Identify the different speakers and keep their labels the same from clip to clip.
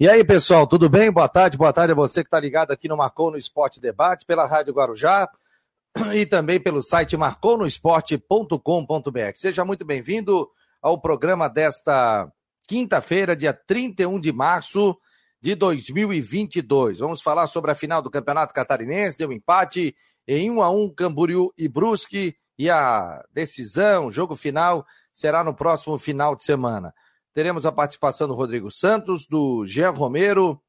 Speaker 1: E aí, pessoal, tudo bem? Boa tarde, boa tarde a você que está ligado aqui no Marcou no Esporte Debate, pela Rádio Guarujá e também pelo site marconosport.com.br. Seja muito bem-vindo ao programa desta quinta-feira, dia 31 de março de 2022. Vamos falar sobre a final do Campeonato Catarinense, deu um empate em 1 a 1 Camboriú e Brusque e a decisão, jogo final, será no próximo final de semana. Teremos a participação do Rodrigo Santos, do Jean Romero,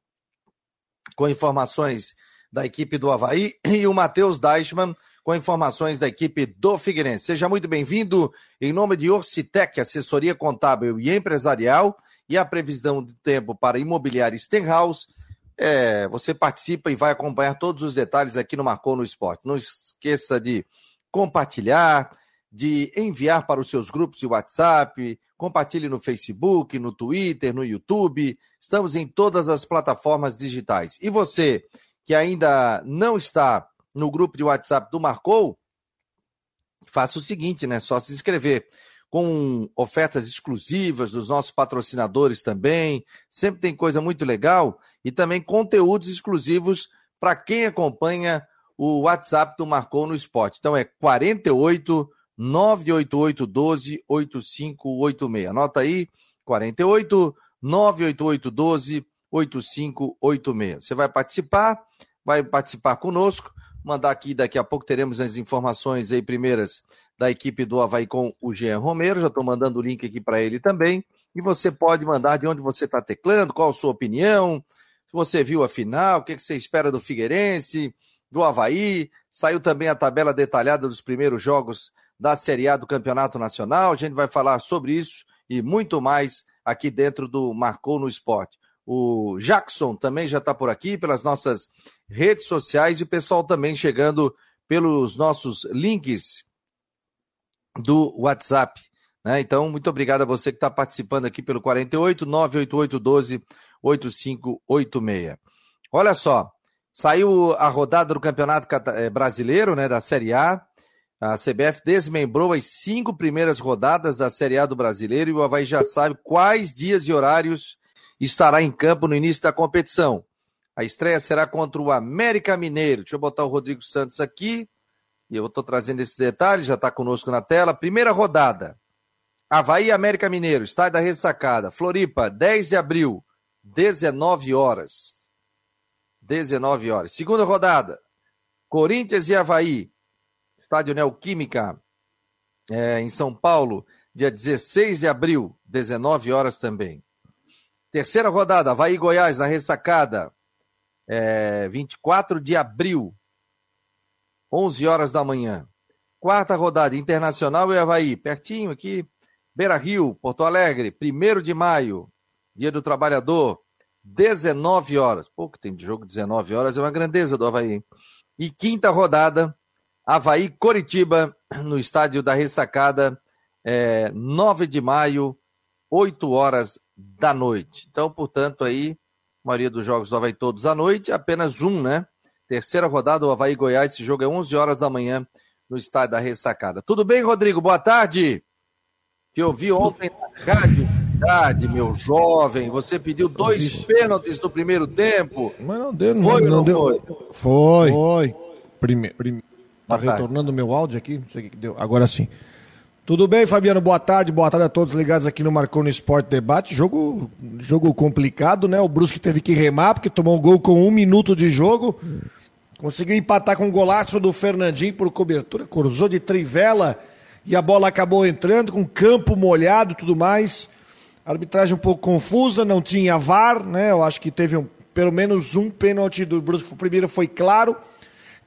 Speaker 1: com informações da equipe do Havaí, e o Matheus Deichmann, com informações da equipe do Figueirense. Seja muito bem-vindo em nome de Orcitec, assessoria contábil e empresarial, e a previsão do tempo para imobiliária Stenhouse. É, você participa e vai acompanhar todos os detalhes aqui no Marcou no Esporte. Não esqueça de compartilhar, de enviar para os seus grupos de WhatsApp, compartilhe no Facebook, no Twitter, no YouTube. Estamos em todas as plataformas digitais. E você que ainda não está no grupo de WhatsApp do Marcou, faça o seguinte, né? Só se inscrever com ofertas exclusivas dos nossos patrocinadores também. Sempre tem coisa muito legal e também conteúdos exclusivos para quem acompanha o WhatsApp do Marcou no Esporte. Então é 48 988 12 8586. Anota aí, 48 988 12 8586. Você vai participar, vai participar conosco, mandar aqui, daqui a pouco teremos as informações aí primeiras da equipe do Havaí com o Jean Romero, já estou mandando o link aqui para ele também, e você pode mandar de onde você está teclando, qual a sua opinião, se você viu a final, o que, que você espera do Figueirense, do Havaí, saiu também a tabela detalhada dos primeiros jogos da Série A do Campeonato Nacional. A gente vai falar sobre isso e muito mais aqui dentro do Marcou no Esporte. O Jackson também já está por aqui pelas nossas redes sociais e o pessoal também chegando pelos nossos links do WhatsApp. Né? Então, muito obrigado a você que está participando aqui pelo 48 988 12 8586. Olha só, saiu a rodada do Campeonato eh, Brasileiro, né, da Série A. A CBF desmembrou as cinco primeiras rodadas da Série A do Brasileiro e o Havaí já sabe quais dias e horários estará em campo no início da competição. A estreia será contra o América Mineiro. Deixa eu botar o Rodrigo Santos aqui. E eu estou trazendo esse detalhe, já está conosco na tela. Primeira rodada. Havaí América Mineiro, estádio da ressacada. Floripa, 10 de abril, 19 horas. 19 horas. Segunda rodada. Corinthians e Havaí, Estádio Neoquímica, é, em São Paulo, dia 16 de abril, 19 horas também. Terceira rodada, Havaí Goiás, na ressacada, é, 24 de abril, 11 horas da manhã. Quarta rodada, Internacional e Havaí, pertinho aqui, Beira Rio, Porto Alegre, 1 de maio, Dia do Trabalhador, 19 horas. Pouco tem de jogo 19 horas, é uma grandeza do Havaí. E quinta rodada, Havaí Coritiba, no estádio da Ressacada, é, 9 de maio, 8 horas da noite. Então, portanto, aí, a maioria dos jogos do Havaí todos à noite, apenas um, né? Terceira rodada, o Havaí Goiás, esse jogo é 11 horas da manhã no estádio da Ressacada. Tudo bem, Rodrigo? Boa tarde. Que eu vi ontem na rádio, tarde, meu jovem, você pediu dois pênaltis no primeiro tempo.
Speaker 2: Mas não deu, não, foi, não, não deu. Foi. Foi. foi. Primeiro. Prime... Tá retornando o meu áudio aqui? Não sei o que deu. Agora sim. Tudo bem, Fabiano? Boa tarde, boa tarde a todos ligados aqui no Marcou no Esporte Debate. Jogo, jogo complicado, né? O Brusque teve que remar porque tomou um gol com um minuto de jogo. Conseguiu empatar com um golaço do Fernandinho por cobertura, cruzou de trivela e a bola acabou entrando com campo molhado e tudo mais. arbitragem um pouco confusa, não tinha VAR, né? Eu acho que teve um, pelo menos um pênalti do Brusque. O primeiro foi claro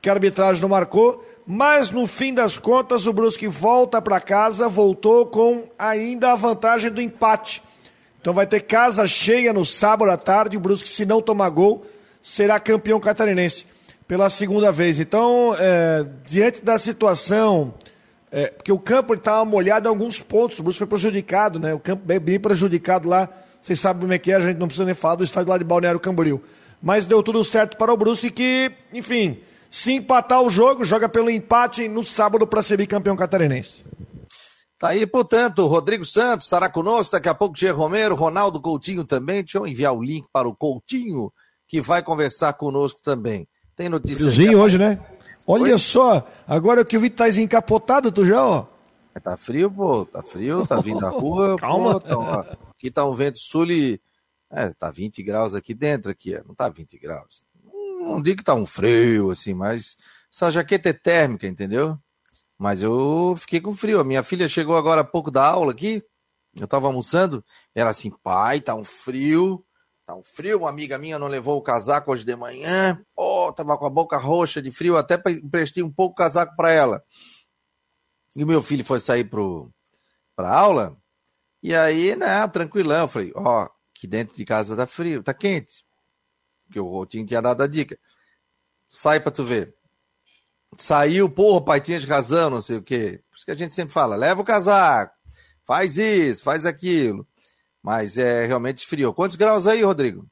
Speaker 2: que a arbitragem não marcou mas no fim das contas o Brusque volta para casa, voltou com ainda a vantagem do empate. Então vai ter casa cheia no sábado à tarde, o Brusque se não tomar gol, será campeão catarinense pela segunda vez. Então, é, diante da situação, é, porque o campo estava molhado em alguns pontos, o Brusque foi prejudicado, né? O campo bem, bem prejudicado lá, vocês sabem como é que é, a gente não precisa nem falar do estádio lá de Balneário Camboriú. Mas deu tudo certo para o Brusque que, enfim, se empatar o jogo, joga pelo empate no sábado para ser bicampeão catarinense.
Speaker 1: Tá aí, portanto, Rodrigo Santos estará conosco, daqui a pouco Diego Romero, Ronaldo Coutinho também. Deixa eu enviar o link para o Coutinho, que vai conversar conosco também. Tem notícia.
Speaker 2: Friozinho hoje, né? Olha só, agora que eu vi que tá encapotado, tu já, ó.
Speaker 1: Tá frio, pô, tá frio, tá vindo da rua.
Speaker 2: Calma. Pô,
Speaker 1: tá, aqui tá um vento sul e. É, tá 20 graus aqui dentro, aqui, é, não tá 20 graus. Não digo que tá um frio, assim, mas essa jaqueta é térmica, entendeu? Mas eu fiquei com frio. A minha filha chegou agora há pouco da aula aqui. Eu tava almoçando. Ela assim, pai, tá um frio. Tá um frio. Uma amiga minha não levou o casaco hoje de manhã. Oh, tava com a boca roxa de frio. Até emprestei um pouco o casaco para ela. E o meu filho foi sair pro, pra aula. E aí, né, tranquilão. Eu falei, ó, oh, dentro de casa tá frio, tá quente. Porque o Rotinho tinha dado a dica. Sai pra tu ver. Saiu, porra, pai, tinha razão, não sei o quê. Por isso que a gente sempre fala, leva o casaco, faz isso, faz aquilo. Mas é realmente frio. Quantos graus aí, Rodrigo?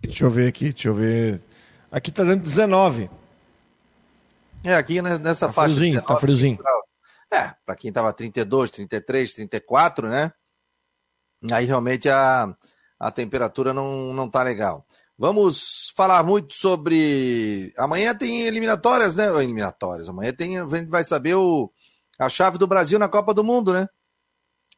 Speaker 2: Deixa eu ver aqui, deixa eu ver. Aqui tá dando 19.
Speaker 1: É, aqui nessa tá faixa.
Speaker 2: Friozinho, 19, tá friozinho.
Speaker 1: É, para quem tava 32, 33, 34, né? Aí realmente a, a temperatura não, não tá legal. Vamos falar muito sobre. Amanhã tem eliminatórias, né? Eliminatórias. Amanhã tem, a gente vai saber o... a chave do Brasil na Copa do Mundo, né?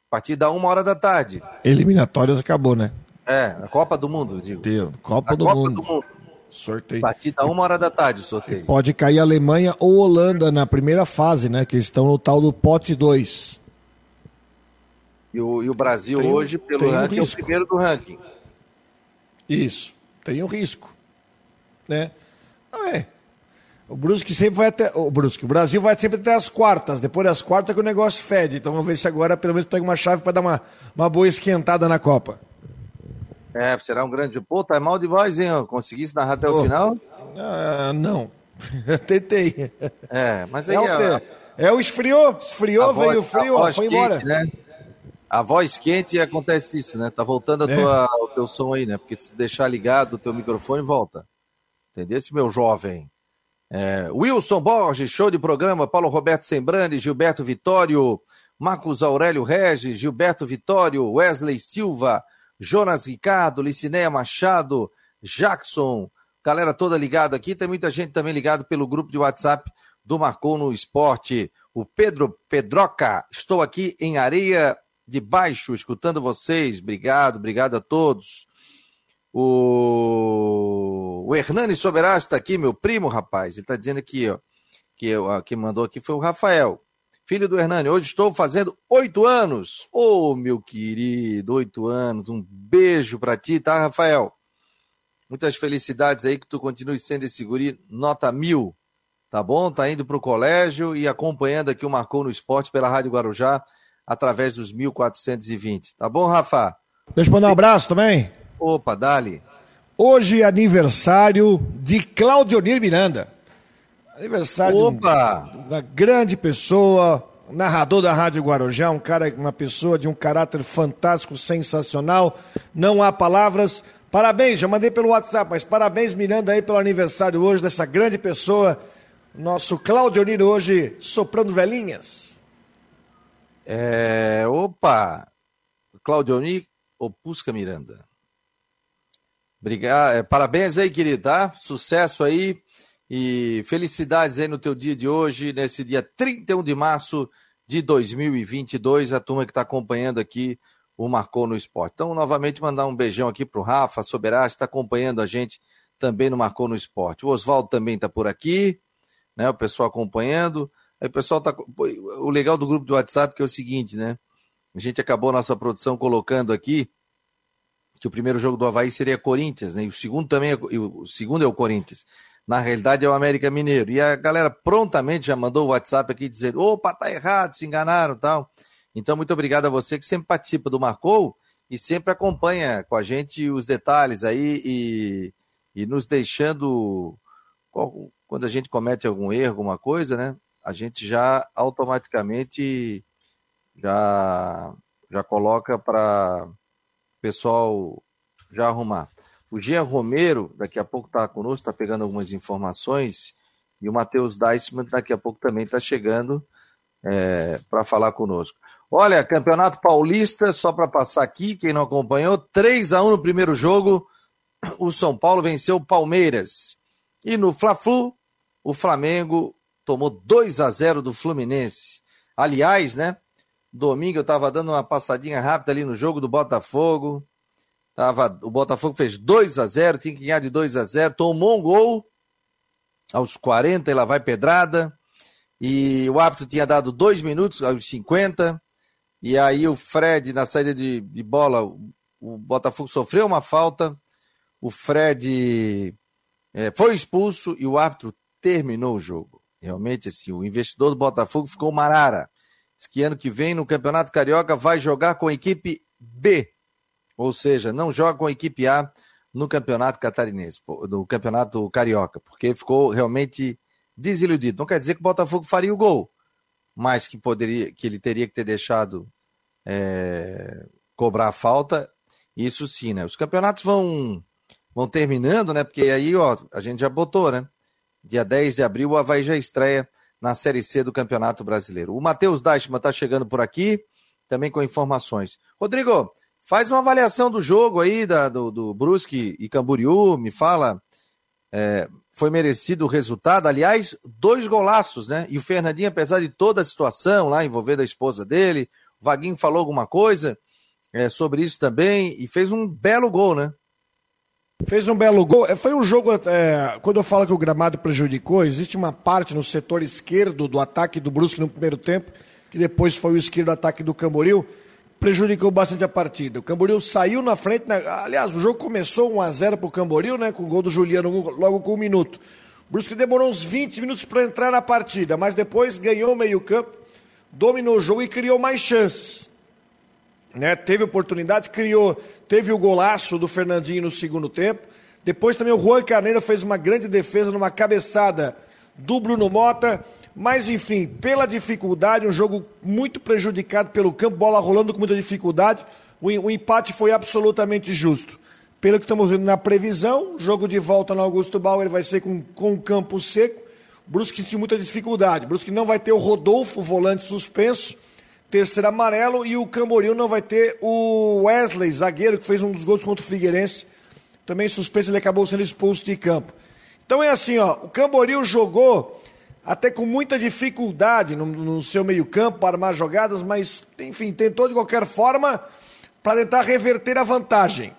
Speaker 1: A partir da uma hora da tarde.
Speaker 2: Eliminatórias acabou, né?
Speaker 1: É, a Copa do Mundo, digo.
Speaker 2: Deu. Copa, do, Copa mundo. do Mundo.
Speaker 1: Sorteio. A partir da uma hora da tarde o sorteio.
Speaker 2: Pode cair Alemanha ou Holanda na primeira fase, né? Que estão no tal do pote 2.
Speaker 1: E o, e o Brasil tem, hoje, pelo ranking, um é o primeiro do ranking.
Speaker 2: Isso tem um risco. Né? Ah, é. O Brusque sempre vai até. O Brusque, o Brasil vai sempre até as quartas. Depois das quartas que o negócio fede. Então vamos ver se agora pelo menos pega uma chave para dar uma, uma boa esquentada na Copa.
Speaker 1: É, será um grande. Pô, tá mal de voz, hein? Conseguisse narrar até o final?
Speaker 2: Ah, não. Tentei.
Speaker 1: É, mas aí.
Speaker 2: É, o, é o esfriou, esfriou, veio o frio, foi embora. Quente, né?
Speaker 1: A voz quente acontece isso, né? Tá voltando é. tua, o teu som aí, né? Porque se deixar ligado o teu microfone, volta. Entendeu? Esse meu jovem. É, Wilson Borges, show de programa. Paulo Roberto Sembrani, Gilberto Vitório, Marcos Aurélio Regis, Gilberto Vitório, Wesley Silva, Jonas Ricardo, Licinéia Machado, Jackson, galera toda ligada aqui. Tem muita gente também ligado pelo grupo de WhatsApp do Marcou no Esporte. O Pedro Pedroca, estou aqui em Areia de baixo, escutando vocês. Obrigado, obrigado a todos. O, o Hernani Soberás está aqui, meu primo, rapaz. Ele está dizendo aqui, ó, que quem mandou aqui foi o Rafael, filho do Hernani. Hoje estou fazendo oito anos. Ô, oh, meu querido, oito anos. Um beijo para ti, tá, Rafael? Muitas felicidades aí, que tu continue sendo esse guri nota mil, tá bom? Tá indo para o colégio e acompanhando aqui o Marcou no Esporte pela Rádio Guarujá através dos 1420. Tá bom, Rafa?
Speaker 2: Deixa eu mandar um abraço também.
Speaker 1: Opa, dali.
Speaker 2: Hoje é aniversário de Claudionir Miranda. Aniversário
Speaker 1: Opa.
Speaker 2: de uma grande pessoa, narrador da Rádio Guarujá, um cara, uma pessoa de um caráter fantástico, sensacional. Não há palavras. Parabéns, já mandei pelo WhatsApp, mas parabéns, Miranda, aí pelo aniversário hoje dessa grande pessoa. Nosso Claudionir hoje soprando velhinhas.
Speaker 1: É, opa! Claudioni Opusca Miranda. Obrigado, é, parabéns aí, querido, tá? Sucesso aí e felicidades aí no teu dia de hoje, nesse dia 31 de março de 2022, a turma que está acompanhando aqui o Marcou no Esporte. Então, novamente, mandar um beijão aqui para o Rafa Soberás, está acompanhando a gente também no Marcou no Esporte. O Oswaldo também está por aqui, né? O pessoal acompanhando. Aí o pessoal tá. O legal do grupo do WhatsApp é o seguinte, né? A gente acabou nossa produção colocando aqui que o primeiro jogo do Havaí seria Corinthians, né? E o segundo também é, o segundo é o Corinthians. Na realidade é o América Mineiro. E a galera prontamente já mandou o WhatsApp aqui dizendo: opa, tá errado, se enganaram tal. Então, muito obrigado a você que sempre participa do Marcou e sempre acompanha com a gente os detalhes aí e, e nos deixando, quando a gente comete algum erro, alguma coisa, né? A gente já automaticamente já, já coloca para pessoal já arrumar. O Jean Romero, daqui a pouco está conosco, está pegando algumas informações, e o Matheus Deisman daqui a pouco também está chegando é, para falar conosco. Olha, Campeonato Paulista, só para passar aqui, quem não acompanhou, 3 a 1 no primeiro jogo, o São Paulo venceu o Palmeiras. E no Fla-Flu, o Flamengo tomou 2 a 0 do Fluminense. Aliás, né? Domingo eu estava dando uma passadinha rápida ali no jogo do Botafogo. Tava, o Botafogo fez 2 a 0 tinha que ganhar de 2 a 0 tomou um gol aos 40 e lá vai pedrada. E o árbitro tinha dado dois minutos aos 50. E aí o Fred, na saída de, de bola, o Botafogo sofreu uma falta. O Fred é, foi expulso e o árbitro terminou o jogo. Realmente, assim, o investidor do Botafogo ficou marara. Diz que ano que vem, no Campeonato Carioca, vai jogar com a equipe B. Ou seja, não joga com a equipe A no Campeonato Catarinense, no Campeonato Carioca, porque ficou realmente desiludido. Não quer dizer que o Botafogo faria o gol, mas que poderia, que ele teria que ter deixado é, cobrar a falta. Isso sim, né? Os campeonatos vão vão terminando, né? Porque aí, ó, a gente já botou, né? Dia 10 de abril, o Havaí já estreia na Série C do Campeonato Brasileiro. O Matheus Deichmann está chegando por aqui, também com informações. Rodrigo, faz uma avaliação do jogo aí, da, do, do Brusque e Camboriú, me fala. É, foi merecido o resultado. Aliás, dois golaços, né? E o Fernandinho, apesar de toda a situação lá envolvendo a esposa dele, o Vaguinho falou alguma coisa é, sobre isso também e fez um belo gol, né?
Speaker 2: Fez um belo gol. É, foi um jogo. É, quando eu falo que o gramado prejudicou, existe uma parte no setor esquerdo do ataque do Brusque no primeiro tempo, que depois foi o esquerdo ataque do Camboriú, prejudicou bastante a partida. O Camboriú saiu na frente. Né? Aliás, o jogo começou 1 a 0 para o Camboriú, né? Com o gol do Juliano logo com um minuto. O Brusque demorou uns 20 minutos para entrar na partida, mas depois ganhou o meio-campo, dominou o jogo e criou mais chances né? Teve oportunidade, criou, teve o golaço do Fernandinho no segundo tempo. Depois também o Juan Carneiro fez uma grande defesa numa cabeçada do Bruno Mota. Mas enfim, pela dificuldade, um jogo muito prejudicado pelo campo, bola rolando com muita dificuldade. O, o empate foi absolutamente justo. Pelo que estamos vendo na previsão, jogo de volta no Augusto Bauer vai ser com, com o campo seco. Brusque tinha muita dificuldade. Brusque não vai ter o Rodolfo, volante suspenso terceiro amarelo, e o Camboriú não vai ter o Wesley, zagueiro, que fez um dos gols contra o Figueirense, também suspenso, ele acabou sendo expulso de campo. Então é assim, ó, o Camboriú jogou até com muita dificuldade no, no seu meio-campo para armar jogadas, mas, enfim, tentou de qualquer forma para tentar reverter a vantagem.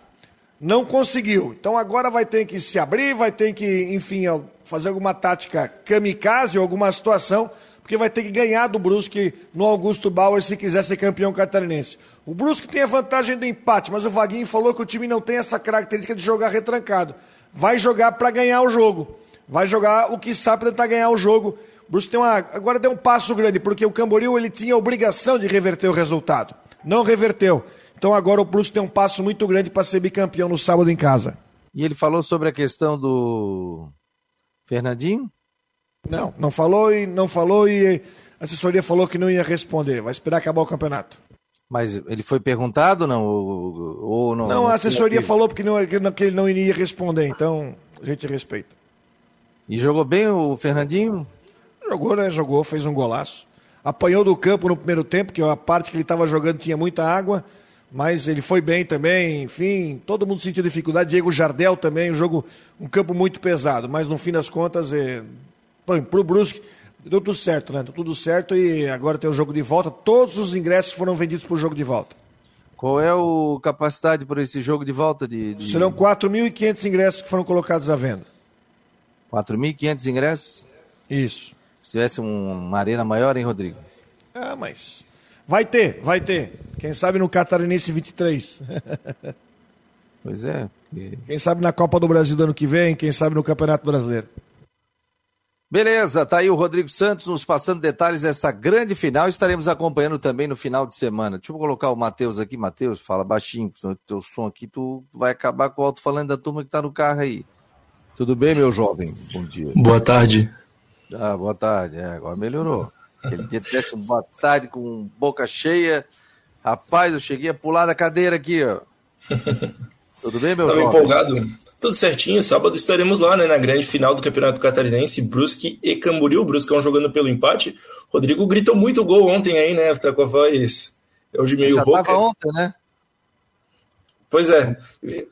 Speaker 2: Não conseguiu. Então agora vai ter que se abrir, vai ter que, enfim, fazer alguma tática kamikaze, alguma situação porque vai ter que ganhar do Brusque no Augusto Bauer se quiser ser campeão catarinense. O Brusque tem a vantagem do empate, mas o Vaguinho falou que o time não tem essa característica de jogar retrancado. Vai jogar para ganhar o jogo. Vai jogar o que sabe tentar ganhar o jogo. O Brusque tem uma, agora deu um passo grande, porque o Camboriú ele tinha a obrigação de reverter o resultado. Não reverteu. Então agora o Brusque tem um passo muito grande para ser bicampeão no sábado em casa.
Speaker 1: E ele falou sobre a questão do Fernandinho?
Speaker 2: Não, não falou e não falou e a assessoria falou que não ia responder. Vai esperar acabar o campeonato.
Speaker 1: Mas ele foi perguntado não ou,
Speaker 2: não? Não, a assessoria falou porque não, que ele não iria responder, então a gente respeita.
Speaker 1: E jogou bem o Fernandinho?
Speaker 2: Jogou, né? Jogou, fez um golaço. Apanhou do campo no primeiro tempo, que a parte que ele estava jogando tinha muita água, mas ele foi bem também, enfim, todo mundo sentiu dificuldade. Diego Jardel também, um jogo, um campo muito pesado, mas no fim das contas, é, para o Brusque, deu tudo certo, né? Deu tudo certo e agora tem o jogo de volta. Todos os ingressos foram vendidos para o jogo de volta.
Speaker 1: Qual é a capacidade para esse jogo de volta? De, de...
Speaker 2: Serão 4.500 ingressos que foram colocados à venda.
Speaker 1: 4.500 ingressos?
Speaker 2: Isso.
Speaker 1: Se tivesse uma arena maior, hein, Rodrigo?
Speaker 2: Ah, mas. Vai ter, vai ter. Quem sabe no Catarinense 23.
Speaker 1: pois é.
Speaker 2: Quem sabe na Copa do Brasil do ano que vem, quem sabe no Campeonato Brasileiro.
Speaker 1: Beleza, tá aí o Rodrigo Santos nos passando detalhes dessa grande final. Estaremos acompanhando também no final de semana. Deixa eu colocar o Matheus aqui. Matheus, fala baixinho, porque o teu som aqui tu vai acabar com o alto-falando da turma que tá no carro aí. Tudo bem, meu jovem? Bom dia.
Speaker 3: Boa tarde.
Speaker 1: Ah, boa tarde. É, agora melhorou. Aquele dia tivesse um boa tarde com boca cheia. Rapaz, eu cheguei a pular da cadeira aqui, ó. Tudo bem, meu
Speaker 3: Tava
Speaker 1: jovem?
Speaker 3: empolgado. Tudo certinho, sábado estaremos lá, né, na grande final do Campeonato Catarinense, Brusque e Camboriú, Bruscão jogando pelo empate. Rodrigo gritou muito gol ontem aí, né, tá com a voz hoje meio
Speaker 1: Já
Speaker 3: rouca.
Speaker 1: tava ontem, né?
Speaker 3: Pois é,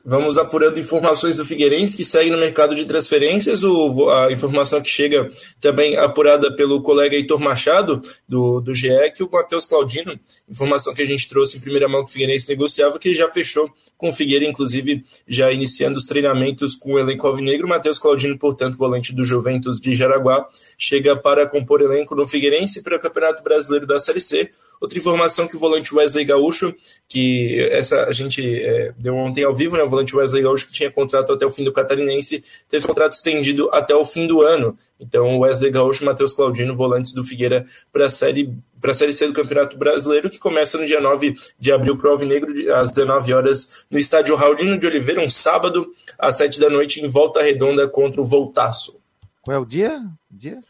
Speaker 3: vamos apurando informações do Figueirense que segue no mercado de transferências. O, a informação que chega também apurada pelo colega Heitor Machado, do, do GE, que o Matheus Claudino, informação que a gente trouxe em primeira mão que o Figueirense negociava, que ele já fechou com o Figueira, inclusive já iniciando os treinamentos com o elenco alvinegro. Matheus Claudino, portanto, volante do Juventus de Jaraguá, chega para compor elenco no Figueirense para o Campeonato Brasileiro da Série C. Outra informação que o volante Wesley Gaúcho, que essa a gente é, deu ontem ao vivo, né? O volante Wesley Gaúcho que tinha contrato até o fim do Catarinense, teve contrato estendido até o fim do ano. Então, Wesley Gaúcho e Matheus Claudino, volantes do Figueira para a série para a Série C do Campeonato Brasileiro, que começa no dia 9 de abril para o Alvinegro, às 19 horas, no estádio Raulino de Oliveira, um sábado, às 7 da noite, em Volta Redonda contra o Voltaço.
Speaker 1: Qual é o dia? dia?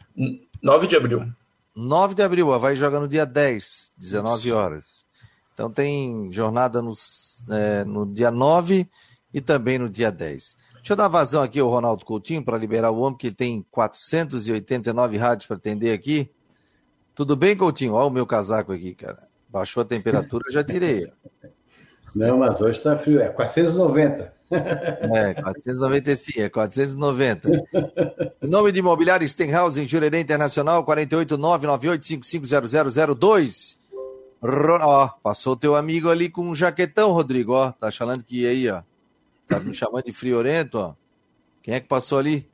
Speaker 3: 9 de abril.
Speaker 1: 9 de abril, vai jogar no dia 10, 19 horas. Então tem jornada nos, é, no dia 9 e também no dia 10. Deixa eu dar vazão aqui ao Ronaldo Coutinho para liberar o homem, que ele tem 489 rádios para atender aqui. Tudo bem, Coutinho? Olha o meu casaco aqui, cara. Baixou a temperatura, já tirei.
Speaker 4: Não, mas hoje está frio, é 490.
Speaker 1: É, 495, é 490. Em nome de Imobiliário Stenhouse, em Jurerê Internacional, 48998550002. Ó, passou teu amigo ali com um jaquetão, Rodrigo, ó. Tá falando que aí, ó. Tá me chamando de friorento, ó. Quem é que passou ali?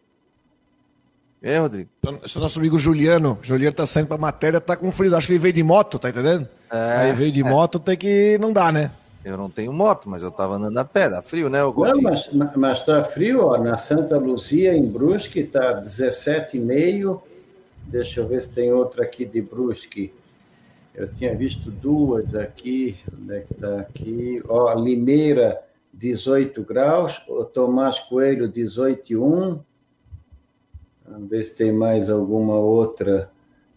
Speaker 1: É, Rodrigo?
Speaker 2: Esse é o nosso amigo Juliano. Juliano tá saindo pra matéria, tá com frio. Acho que ele veio de moto, tá entendendo? É, Aí veio de é. moto, tem que. Não dá, né?
Speaker 1: Eu não tenho moto, mas eu tava andando a pé, dá frio, né?
Speaker 4: Não, mas, mas tá frio, ó. Na Santa Luzia, em Brusque, tá 17,5. Deixa eu ver se tem outra aqui de Brusque. Eu tinha visto duas aqui. Onde é que tá aqui? Ó, Limeira, 18 graus. O Tomás Coelho, 18,1. Vamos ver se tem mais alguma outra.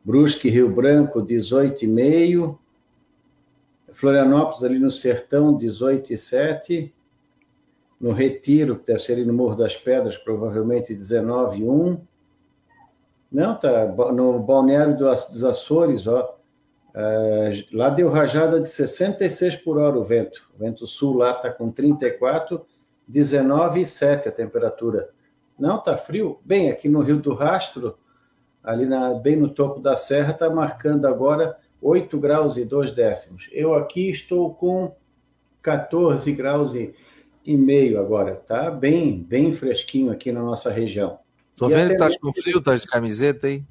Speaker 4: Brusque, Rio Branco, 18,5. Florianópolis, ali no Sertão, 18 e 7. No Retiro, que deve ser ali no Morro das Pedras, provavelmente 19 e 1. Não, tá. No Balneário dos Açores, ó. Uh, lá deu rajada de 66 por hora o vento. O vento sul lá está com 34, 19 e 7 a temperatura. Não, tá frio. Bem, aqui no Rio do Rastro, ali na, bem no topo da serra, está marcando agora 8 graus e 2 décimos. Eu aqui estou com 14 graus e, e meio agora, tá? Bem, bem fresquinho aqui na nossa região.
Speaker 1: Tô e vendo que tá com frio, tá de camiseta aí?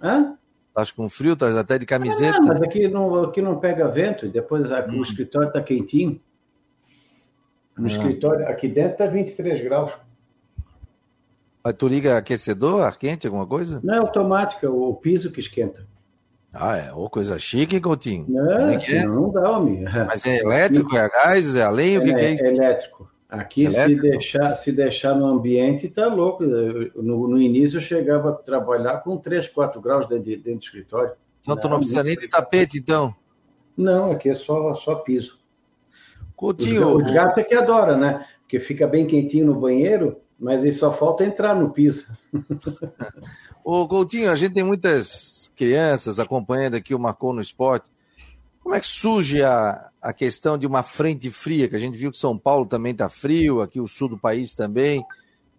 Speaker 4: Hã?
Speaker 1: Tá com frio, tá até de camiseta. Ah,
Speaker 4: mas aqui não, aqui não pega vento, e depois hum. o escritório tá quentinho. No ah. escritório, aqui dentro tá 23 graus.
Speaker 1: Mas tu liga aquecedor, ar quente, alguma coisa?
Speaker 4: Não, é automática, o piso que esquenta.
Speaker 1: Ah, é. Ô, coisa chique, Coutinho.
Speaker 4: Não, é, é? não dá, homem.
Speaker 1: Mas é elétrico, é gás, é a lenha, o que, é, que é isso?
Speaker 4: É elétrico. Aqui, elétrico? se deixar, se deixar no ambiente, tá louco. No, no início, eu chegava a trabalhar com 3, 4 graus dentro, de, dentro do escritório.
Speaker 1: Então, tu não precisa nem de tapete, então?
Speaker 4: Não, aqui é só, só piso. Coutinho... O gato é que adora, né? Porque fica bem quentinho no banheiro, mas aí só falta entrar no piso.
Speaker 1: Ô, Coutinho, a gente tem muitas crianças acompanhando aqui o Marcou no Esporte. Como é que surge a, a questão de uma frente fria? Que a gente viu que São Paulo também está frio, aqui o sul do país também.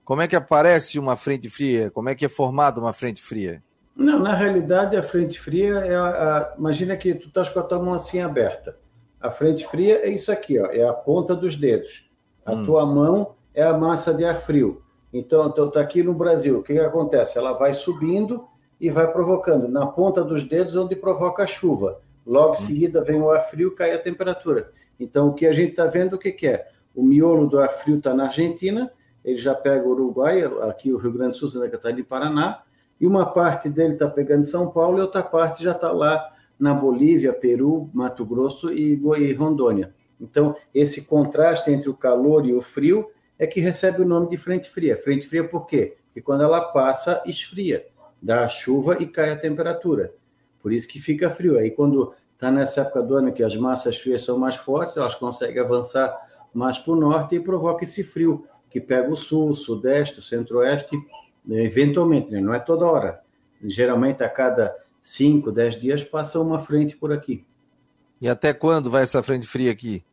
Speaker 1: Como é que aparece uma frente fria? Como é que é formada uma frente fria?
Speaker 4: Não, na realidade a frente fria é a, a imagina que tu estás com a tua mão assim aberta. A frente fria é isso aqui, ó, é a ponta dos dedos. A hum. tua mão é a massa de ar frio. Então, está aqui no Brasil, o que, que acontece? Ela vai subindo e vai provocando na ponta dos dedos, onde provoca a chuva. Logo em seguida vem o ar frio, cai a temperatura. Então, o que a gente está vendo, o que, que é? O miolo do ar frio está na Argentina, ele já pega o Uruguai, aqui o Rio Grande do Sul, Santa Catarina e Paraná, e uma parte dele está pegando São Paulo e outra parte já está lá na Bolívia, Peru, Mato Grosso e, e Rondônia. Então, esse contraste entre o calor e o frio é que recebe o nome de frente fria. Frente fria por quê? Porque quando ela passa, esfria dá a chuva e cai a temperatura. Por isso que fica frio. Aí quando está nessa época do ano que as massas frias são mais fortes, elas conseguem avançar mais para o norte e provoca esse frio que pega o sul, sudeste, o centro-oeste, né, eventualmente, né? não é toda hora. Geralmente a cada 5, 10 dias passa uma frente por aqui.
Speaker 1: E até quando vai essa frente fria aqui?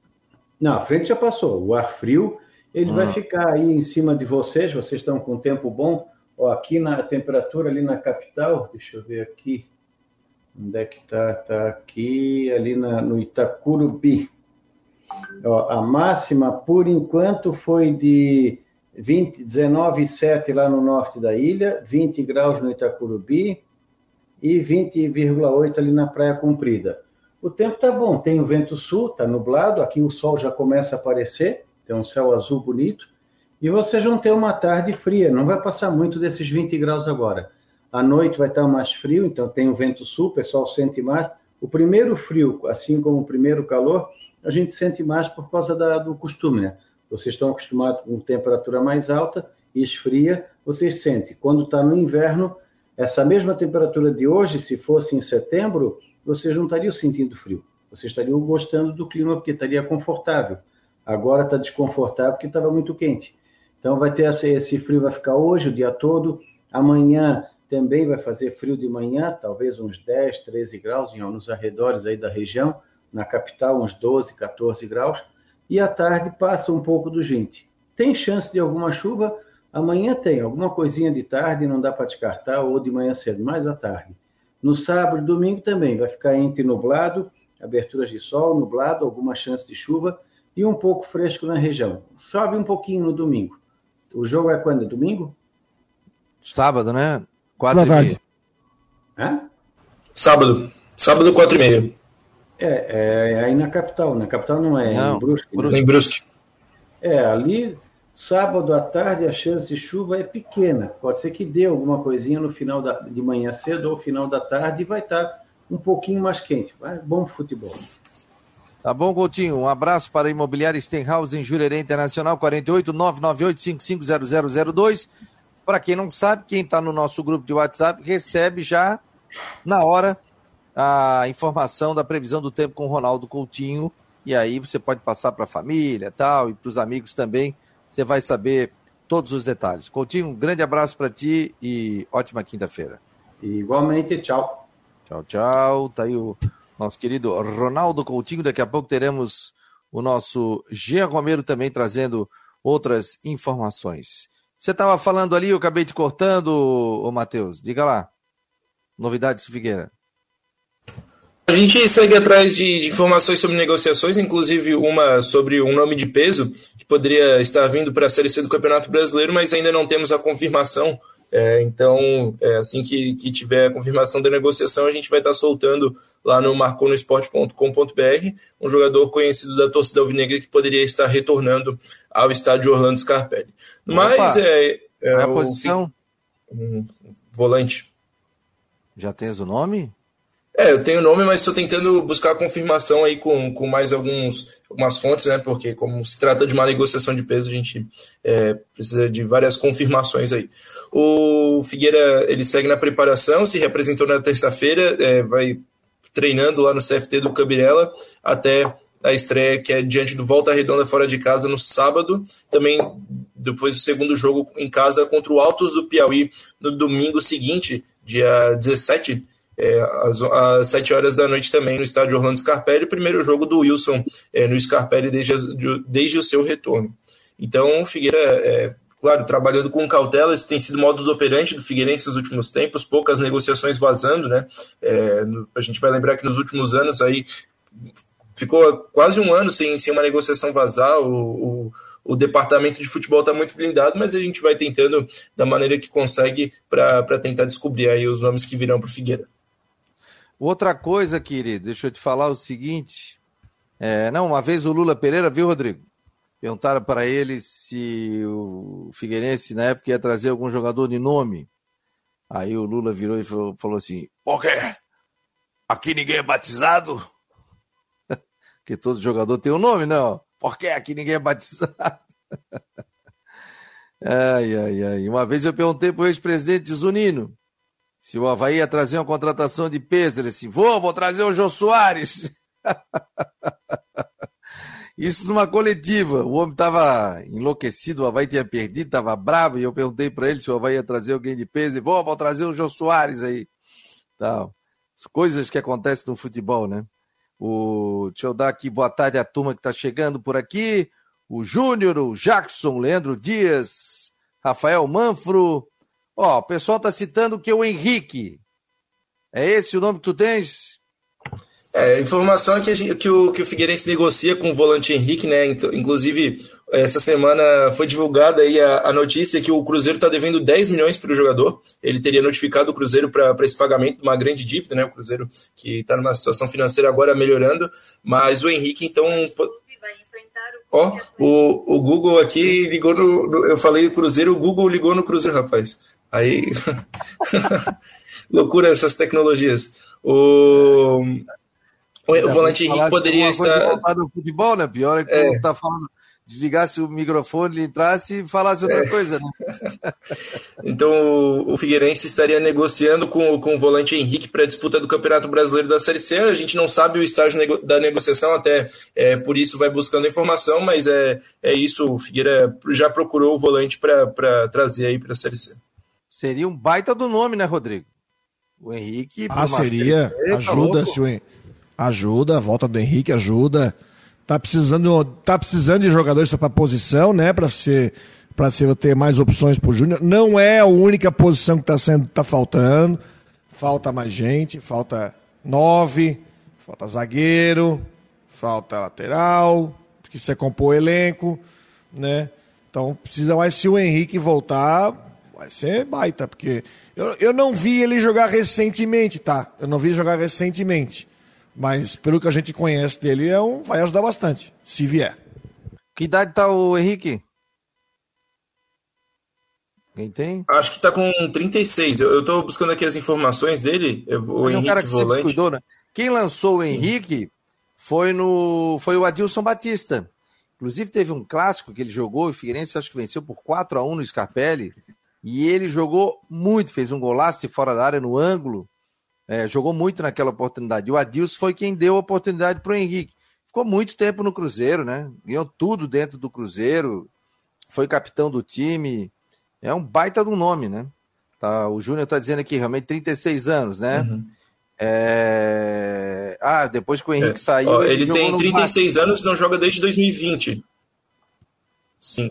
Speaker 4: Não, a frente já passou. O ar frio, ele vai ah. ficar aí em cima de vocês, vocês estão com tempo bom. Ó, aqui na temperatura, ali na capital, deixa eu ver aqui, onde é que está? Está aqui, ali na, no Itacurubi. Ó, a máxima, por enquanto, foi de 20, 19,7 lá no norte da ilha, 20 graus no Itacurubi e 20,8 ali na Praia Comprida. O tempo está bom, tem o vento sul, está nublado, aqui o sol já começa a aparecer, tem um céu azul bonito, e vocês vão ter uma tarde fria, não vai passar muito desses 20 graus agora. À noite vai estar mais frio, então tem o vento sul, o pessoal sente mais. O primeiro frio, assim como o primeiro calor, a gente sente mais por causa da, do costume, né? Vocês estão acostumados com temperatura mais alta e esfria, vocês sentem. Quando está no inverno, essa mesma temperatura de hoje, se fosse em setembro, vocês não estariam sentindo frio. Vocês estariam gostando do clima porque estaria confortável. Agora está desconfortável porque estava muito quente. Então vai ter esse, esse frio, vai ficar hoje o dia todo. Amanhã também vai fazer frio de manhã, talvez uns 10, 13 graus nos arredores aí da região. Na capital, uns 12, 14 graus. E à tarde passa um pouco do 20. Tem chance de alguma chuva? Amanhã tem, alguma coisinha de tarde, não dá para descartar, ou de manhã cedo, mais à tarde. No sábado e domingo também vai ficar entre nublado, aberturas de sol, nublado, alguma chance de chuva e um pouco fresco na região. Sobe um pouquinho no domingo. O jogo é quando? Domingo?
Speaker 1: Sábado, né? Quatro e meia.
Speaker 3: Hã? Sábado. Sábado, quatro e meia.
Speaker 4: É, é aí na capital. Na capital não é,
Speaker 3: não,
Speaker 4: em Brusque.
Speaker 3: Brusque. Em Brusque.
Speaker 4: É, ali Sábado à tarde a chance de chuva é pequena. Pode ser que dê alguma coisinha no final da, de manhã cedo ou final da tarde e vai estar um pouquinho mais quente. Vai, bom futebol.
Speaker 1: Tá bom, Coutinho. Um abraço para a Imobiliária Stenhouse em Jurerê Internacional, 48 998 550002. Para quem não sabe, quem está no nosso grupo de WhatsApp recebe já na hora a informação da previsão do tempo com o Ronaldo Coutinho. E aí você pode passar para a família tal, e para os amigos também você vai saber todos os detalhes. Coutinho, um grande abraço para ti e ótima quinta-feira.
Speaker 4: Igualmente, tchau.
Speaker 1: Tchau, tchau. Tá aí o nosso querido Ronaldo Coutinho. Daqui a pouco teremos o nosso Jean Romero também trazendo outras informações. Você estava falando ali, eu acabei te cortando, ô Matheus. Diga lá. Novidades, Figueira.
Speaker 3: A gente segue atrás de, de, informações sobre negociações, inclusive uma sobre um nome de peso que poderia estar vindo para a Série C do Campeonato Brasileiro, mas ainda não temos a confirmação. É, então, é, assim que, que, tiver a confirmação da negociação, a gente vai estar soltando lá no marconosport.com.br um jogador conhecido da torcida alvinegra que poderia estar retornando ao estádio Orlando Scarpelli. Mas Opa, é,
Speaker 1: é a posição?
Speaker 3: Um, volante.
Speaker 1: Já tens o nome?
Speaker 3: É, eu tenho o nome, mas estou tentando buscar confirmação aí com, com mais alguns, algumas fontes, né? Porque como se trata de uma negociação de peso, a gente é, precisa de várias confirmações aí. O Figueira, ele segue na preparação, se representou na terça-feira, é, vai treinando lá no CFT do Cabirela até a estreia que é diante do Volta Redonda fora de casa no sábado, também depois do segundo jogo em casa contra o Altos do Piauí no domingo seguinte, dia 17 é, às, às 7 horas da noite também no estádio Orlando Scarpelli, o primeiro jogo do Wilson é, no Scarpelli desde, desde o seu retorno. Então, o Figueira, é, claro, trabalhando com cautela, esse tem sido modus operandi do Figueirense nos últimos tempos, poucas negociações vazando, né? É, a gente vai lembrar que nos últimos anos aí ficou quase um ano sem, sem uma negociação vazar, o, o o departamento de futebol está muito blindado, mas a gente vai tentando da maneira que consegue para tentar descobrir aí os nomes que virão para o Figueira.
Speaker 1: Outra coisa, querido, deixa eu te falar o seguinte. É, não, uma vez o Lula Pereira, viu, Rodrigo? Perguntaram para ele se o Figueirense na época ia trazer algum jogador de nome. Aí o Lula virou e falou, falou assim: Por quê? Aqui ninguém é batizado? que todo jogador tem um nome, não. Por que aqui ninguém é batizado? ai, ai, ai. Uma vez eu perguntei para o ex-presidente Zunino se o Havaí ia trazer uma contratação de peso, ele disse: vou, vou trazer o Jô Soares. Isso numa coletiva. O homem estava enlouquecido, o Havaí tinha perdido, estava bravo, e eu perguntei para ele se o Havaí ia trazer alguém de peso. E vou, vou trazer o Jô Soares aí. Tal. As coisas que acontecem no futebol, né? O... Deixa eu dar aqui boa tarde à turma que está chegando por aqui. O Júnior, o Jackson, Leandro Dias, Rafael Manfro. Ó, o pessoal está citando que o Henrique. É esse o nome que tu tens?
Speaker 3: É, a informação é que, gente, que, o, que o Figueirense negocia com o volante Henrique, né? Inclusive, essa semana foi divulgada aí a, a notícia que o Cruzeiro está devendo 10 milhões para o jogador. Ele teria notificado o Cruzeiro para esse pagamento uma grande dívida, né? O Cruzeiro que está numa situação financeira agora melhorando, mas o Henrique, então. Ó, o, o Google aqui ligou no, no. Eu falei Cruzeiro, o Google ligou no Cruzeiro, rapaz. Aí. Loucura essas tecnologias. O. O, volante Henrique poderia estar.
Speaker 1: No futebol, né? Pior é que é. tá falando desligasse o microfone, entrasse e falasse outra é. coisa, né?
Speaker 3: então o Figueirense estaria negociando com, com o volante Henrique para a disputa do Campeonato Brasileiro da Série C. A gente não sabe o estágio nego da negociação, até é, por isso vai buscando informação, mas é, é isso. O Figueira já procurou o volante para trazer aí para a Série C.
Speaker 1: Seria um baita do nome, né, Rodrigo? O Henrique.
Speaker 2: Ah, seria. Ajuda-se o Henrique Ajuda, a volta do Henrique ajuda. Tá precisando, tá precisando de jogadores para posição, né? Para ser para você ter mais opções para o Júnior. Não é a única posição que está sendo tá faltando. Falta mais gente, falta nove, falta zagueiro, falta lateral, que você compor o elenco, né? Então precisa mais se o Henrique voltar, vai ser baita, porque eu, eu não vi ele jogar recentemente, tá? Eu não vi jogar recentemente. Mas pelo que a gente conhece dele, é um, vai ajudar bastante, se vier.
Speaker 1: Que idade tá o Henrique? Quem tem?
Speaker 3: Acho que tá com 36. Eu, eu tô buscando aqui as informações dele. O Mas Henrique é um cara que volante. sempre cuidou, né?
Speaker 1: Quem lançou o Henrique foi no foi o Adilson Batista. Inclusive teve um clássico que ele jogou, o Figueirense acho que venceu por 4 a 1 no Scarpelli, e ele jogou muito, fez um golaço de fora da área no ângulo é, jogou muito naquela oportunidade. E o Adilson foi quem deu a oportunidade para o Henrique. Ficou muito tempo no Cruzeiro, né? Ganhou tudo dentro do Cruzeiro, foi capitão do time. É um baita do nome, né? Tá, o Júnior está dizendo aqui, realmente 36 anos, né? Uhum. É... Ah, depois que o Henrique é. saiu. Ó,
Speaker 3: ele, ele tem 36 anos e não joga desde 2020. Sim.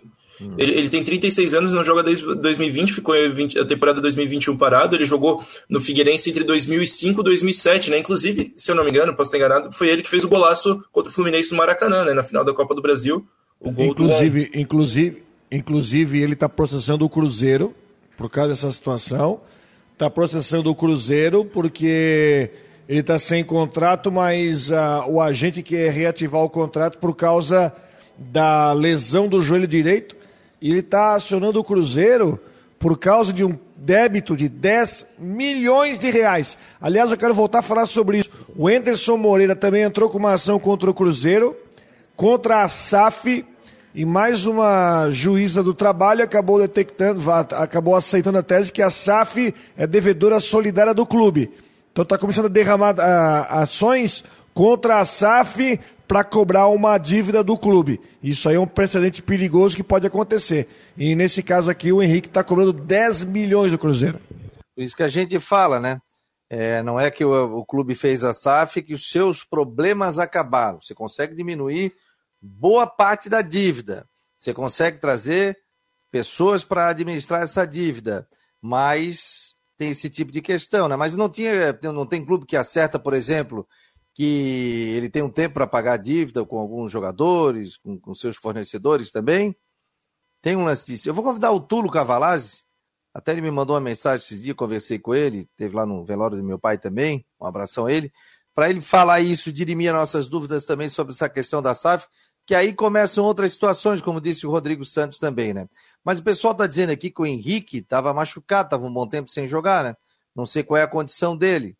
Speaker 3: Ele, ele, tem 36 anos, não joga desde 2020, ficou a temporada 2021 parado. Ele jogou no Figueirense entre 2005 e 2007, né? Inclusive, se eu não me engano, posso ter enganado, foi ele que fez o golaço contra o Fluminense no Maracanã, né? Na final da Copa do Brasil. O
Speaker 2: gol inclusive, do inclusive, inclusive, ele está processando o Cruzeiro por causa dessa situação. Está processando o Cruzeiro porque ele está sem contrato, mas uh, o agente quer reativar o contrato por causa da lesão do joelho direito e ele está acionando o Cruzeiro por causa de um débito de 10 milhões de reais. Aliás, eu quero voltar a falar sobre isso. O Enderson Moreira também entrou com uma ação contra o Cruzeiro, contra a SAF, e mais uma juíza do trabalho acabou detectando, acabou aceitando a tese que a SAF é devedora solidária do clube. Então está começando a derramar a, ações contra a SAF para cobrar uma dívida do clube. Isso aí é um precedente perigoso que pode acontecer. E nesse caso aqui, o Henrique está cobrando 10 milhões do Cruzeiro.
Speaker 1: Por isso que a gente fala, né? É, não é que o, o, clube fez a SAF que os seus problemas acabaram. Você consegue diminuir boa parte da dívida. Você consegue trazer pessoas para administrar essa dívida. Mas tem esse tipo de questão, né? Mas não tinha, não tem clube que acerta, por exemplo, que ele tem um tempo para pagar a dívida com alguns jogadores, com, com, seus fornecedores também. Tem um lance disso. Eu vou convidar o Tulo Cavalazzi, até ele me mandou uma mensagem esses dias, conversei com ele, teve lá no velório do meu pai também, um abração a ele, para ele falar isso, dirimir nossas dúvidas também sobre essa questão da SAF, que aí começam outras situações, como disse o Rodrigo Santos também, né? Mas o pessoal está dizendo aqui que o Henrique estava machucado, estava um bom tempo sem jogar, né? Não sei qual é a condição dele.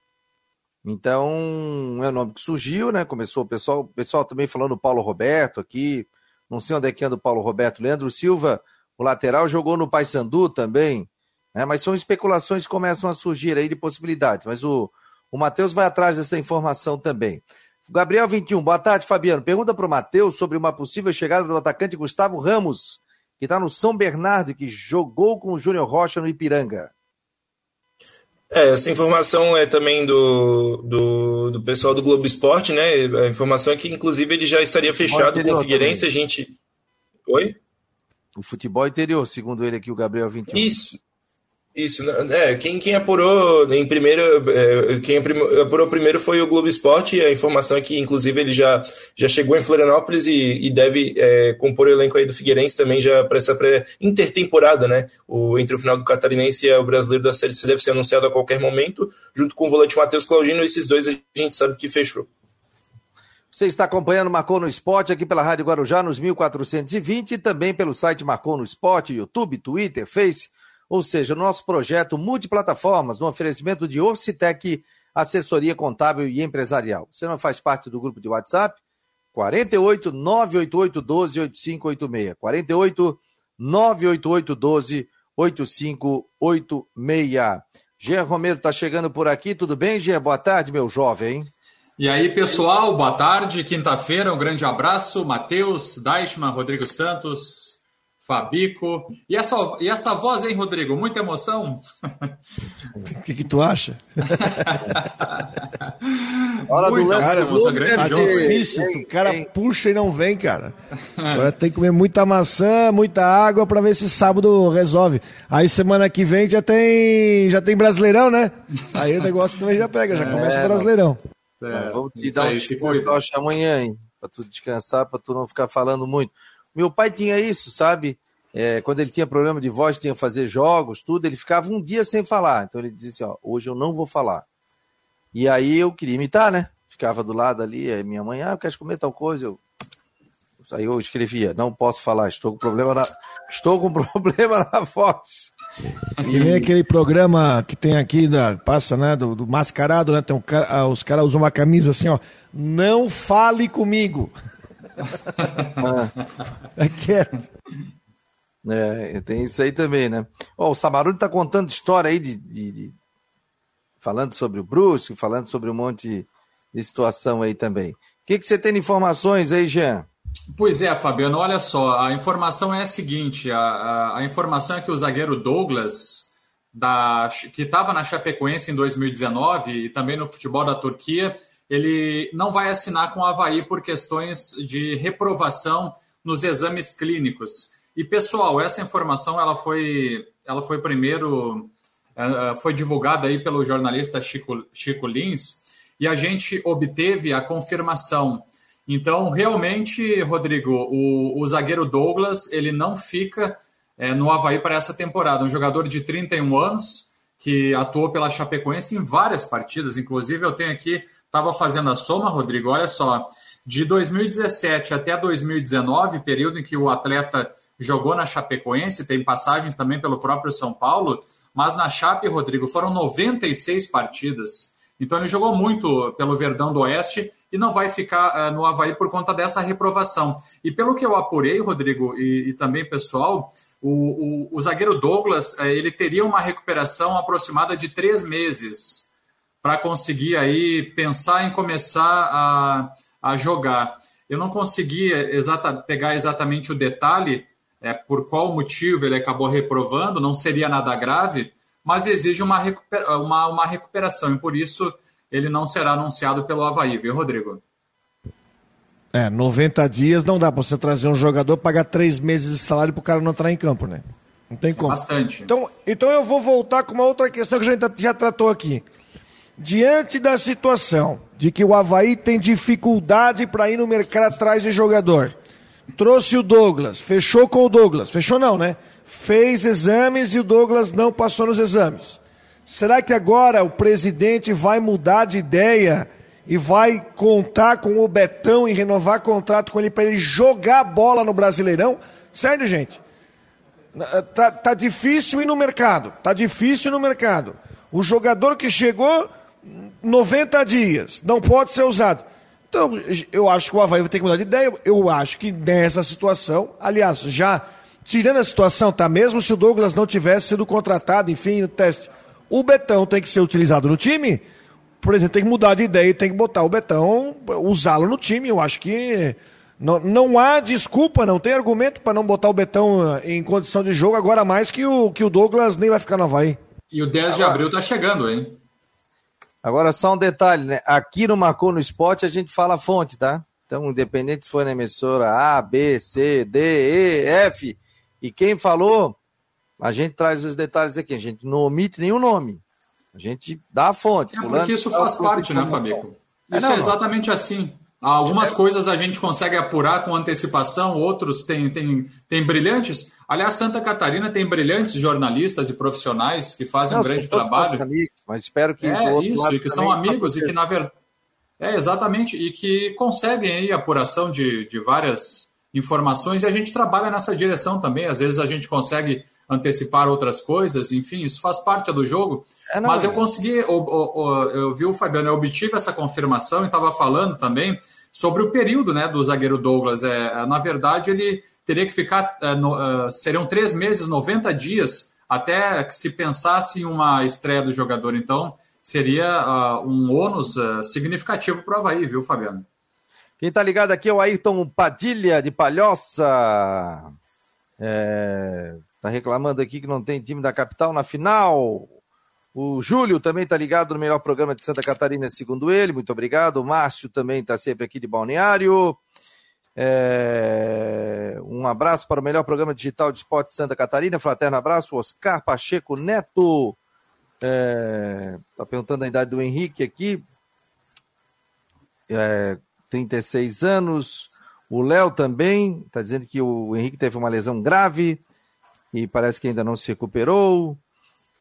Speaker 1: Então, é o nome que surgiu, né? Começou o pessoal, pessoal também falando Paulo Roberto aqui. Não sei onde é que anda o Paulo Roberto. Leandro Silva, o lateral, jogou no Paysandu também. Né? Mas são especulações que começam a surgir aí de possibilidades. Mas o, o Matheus vai atrás dessa informação também. Gabriel 21, boa tarde, Fabiano. Pergunta para o Matheus sobre uma possível chegada do atacante Gustavo Ramos, que está no São Bernardo e que jogou com o Júnior Rocha no Ipiranga.
Speaker 3: É, essa informação é também do, do, do, pessoal do Globo Esporte, né? A informação é que, inclusive, ele já estaria fechado com o Figueirense. Também. A gente. Oi?
Speaker 1: O futebol interior, segundo ele aqui, o Gabriel 21.
Speaker 3: Isso. Isso, é, quem, quem apurou em primeiro, é, quem apurou primeiro foi o Globo Esporte, a informação é que, inclusive, ele já, já chegou em Florianópolis e, e deve é, compor o elenco aí do Figueirense também já para essa pré-intertemporada, né? O, entre o final do Catarinense e o Brasileiro da Série C deve ser anunciado a qualquer momento, junto com o volante Matheus Claudino, esses dois a gente sabe que fechou.
Speaker 1: Você está acompanhando Marcou no Esporte aqui pela Rádio Guarujá nos 1420 e também pelo site Marcou no Esporte, YouTube, Twitter, Face ou seja, nosso projeto multiplataformas no oferecimento de Orcitec, assessoria contábil e empresarial. Você não faz parte do grupo de WhatsApp? 48 988 12 8586. 48 988 12 8586. Jean Romero está chegando por aqui. Tudo bem, Jean? Boa tarde, meu jovem.
Speaker 5: E aí, pessoal, boa tarde. Quinta-feira, um grande abraço. Matheus, Deichmann, Rodrigo Santos, Fabico. E essa, e essa voz, hein, Rodrigo? Muita emoção?
Speaker 2: O que, que tu acha?
Speaker 1: Hora do
Speaker 2: cara, emoção, grande tá jogo. difícil, o cara puxa e não vem, cara. Agora tem que comer muita maçã, muita água para ver se sábado resolve. Aí semana que vem já tem, já tem Brasileirão, né? Aí o negócio também já pega, já é, começa o Brasileirão.
Speaker 1: É, vamos te dar um descanso amanhã, hein? Pra tu descansar, pra tu não ficar falando muito. Meu pai tinha isso, sabe? É, quando ele tinha problema de voz, tinha que fazer jogos, tudo, ele ficava um dia sem falar. Então ele dizia assim: ó, hoje eu não vou falar. E aí eu queria imitar, né? Ficava do lado ali, aí minha mãe, ah, quer comer tal coisa? Eu... Aí eu escrevia, não posso falar, estou com problema na, estou com problema na voz.
Speaker 2: E nem aquele programa que tem aqui, da, passa, né, do, do mascarado, né? Tem um cara, ah, os caras usam uma camisa assim, ó. Não fale comigo. é quieto.
Speaker 1: É, tem isso aí também, né? Oh, o Samarone tá contando história aí de, de, de, falando sobre o Brusque, falando sobre um monte de situação aí também. O que, que você tem de informações aí, Jean?
Speaker 5: Pois é, Fabiano, olha só, a informação é a seguinte: a, a, a informação é que o zagueiro Douglas, da, que estava na Chapecoense em 2019 e também no futebol da Turquia, ele não vai assinar com o Havaí por questões de reprovação nos exames clínicos. E pessoal, essa informação ela foi, ela foi primeiro é, foi divulgada aí pelo jornalista Chico, Chico Lins e a gente obteve a confirmação. Então, realmente, Rodrigo, o, o zagueiro Douglas ele não fica é, no Havaí para essa temporada. Um jogador de 31 anos que atuou pela Chapecoense em várias partidas, inclusive eu tenho aqui estava fazendo a soma, Rodrigo, olha só, de 2017 até 2019, período em que o atleta jogou na Chapecoense, tem passagens também pelo próprio São Paulo, mas na Chape, Rodrigo, foram 96 partidas. Então ele jogou muito pelo Verdão do Oeste e não vai ficar uh, no Havaí por conta dessa reprovação. E pelo que eu apurei, Rodrigo, e, e também pessoal, o, o, o zagueiro Douglas uh, ele teria uma recuperação aproximada de três meses para conseguir aí pensar em começar a, a jogar. Eu não consegui exata, pegar exatamente o detalhe é, por qual motivo ele acabou reprovando, não seria nada grave, mas exige uma, recupera, uma, uma recuperação e por isso ele não será anunciado pelo Havaí, viu, Rodrigo?
Speaker 2: É, 90 dias não dá para você trazer um jogador, pagar três meses de salário para o cara não entrar em campo, né? Não tem como.
Speaker 5: Bastante.
Speaker 2: Então, então eu vou voltar com uma outra questão que a gente já tratou aqui. Diante da situação de que o Havaí tem dificuldade para ir no mercado atrás de jogador, trouxe o Douglas, fechou com o Douglas, fechou não, né? Fez exames e o Douglas não passou nos exames. Será que agora o presidente vai mudar de ideia e vai contar com o Betão e renovar contrato com ele para ele jogar bola no Brasileirão? Sério, gente? Tá, tá difícil ir no mercado. Tá difícil ir no mercado. O jogador que chegou 90 dias, não pode ser usado. Então, eu acho que o Havaí vai ter que mudar de ideia. Eu acho que nessa situação, aliás, já tirando a situação, tá? Mesmo se o Douglas não tivesse sido contratado, enfim, no teste, o Betão tem que ser utilizado no time. Por exemplo, tem que mudar de ideia e tem que botar o Betão, usá-lo no time. Eu acho que não, não há desculpa, não tem argumento para não botar o Betão eh, em condição de jogo, agora mais que o, que o Douglas nem vai ficar no Havaí.
Speaker 5: E o 10 de abril tá chegando, hein?
Speaker 1: Agora, só um detalhe, né? Aqui no Marcou no Esporte a gente fala a fonte, tá? Então, independente se for na emissora A, B, C, D, E, F, e quem falou, a gente traz os detalhes aqui. A gente não omite nenhum nome. A gente dá a fonte.
Speaker 5: É porque isso faz parte, né, Fabico? Isso é, não, é exatamente não. assim. Algumas coisas a gente consegue apurar com antecipação, outros tem, tem, tem brilhantes. Aliás, Santa Catarina tem brilhantes jornalistas e profissionais que fazem Não, um grande trabalho.
Speaker 1: Amigos, mas espero que.
Speaker 5: É isso, e que são amigos e que, na verdade. É, exatamente, e que conseguem aí apuração de, de várias informações e a gente trabalha nessa direção também. Às vezes a gente consegue antecipar outras coisas, enfim, isso faz parte do jogo. É, mas eu consegui, eu, eu, eu vi o Fabiano, eu obtive essa confirmação e estava falando também sobre o período né, do zagueiro Douglas. É, na verdade, ele teria que ficar, é, no, uh, seriam três meses, 90 dias, até que se pensasse em uma estreia do jogador. Então, seria uh, um ônus uh, significativo para o Havaí, viu, Fabiano?
Speaker 1: Quem está ligado aqui é o Ayrton Padilha, de Palhoça. É, Tá reclamando aqui que não tem time da capital na final. O Júlio também está ligado no melhor programa de Santa Catarina, segundo ele. Muito obrigado. O Márcio também está sempre aqui de Balneário. É... Um abraço para o melhor programa digital de esporte Santa Catarina. Fraterno abraço. Oscar Pacheco Neto. Está é... perguntando a idade do Henrique aqui. É... 36 anos. O Léo também está dizendo que o Henrique teve uma lesão grave e parece que ainda não se recuperou.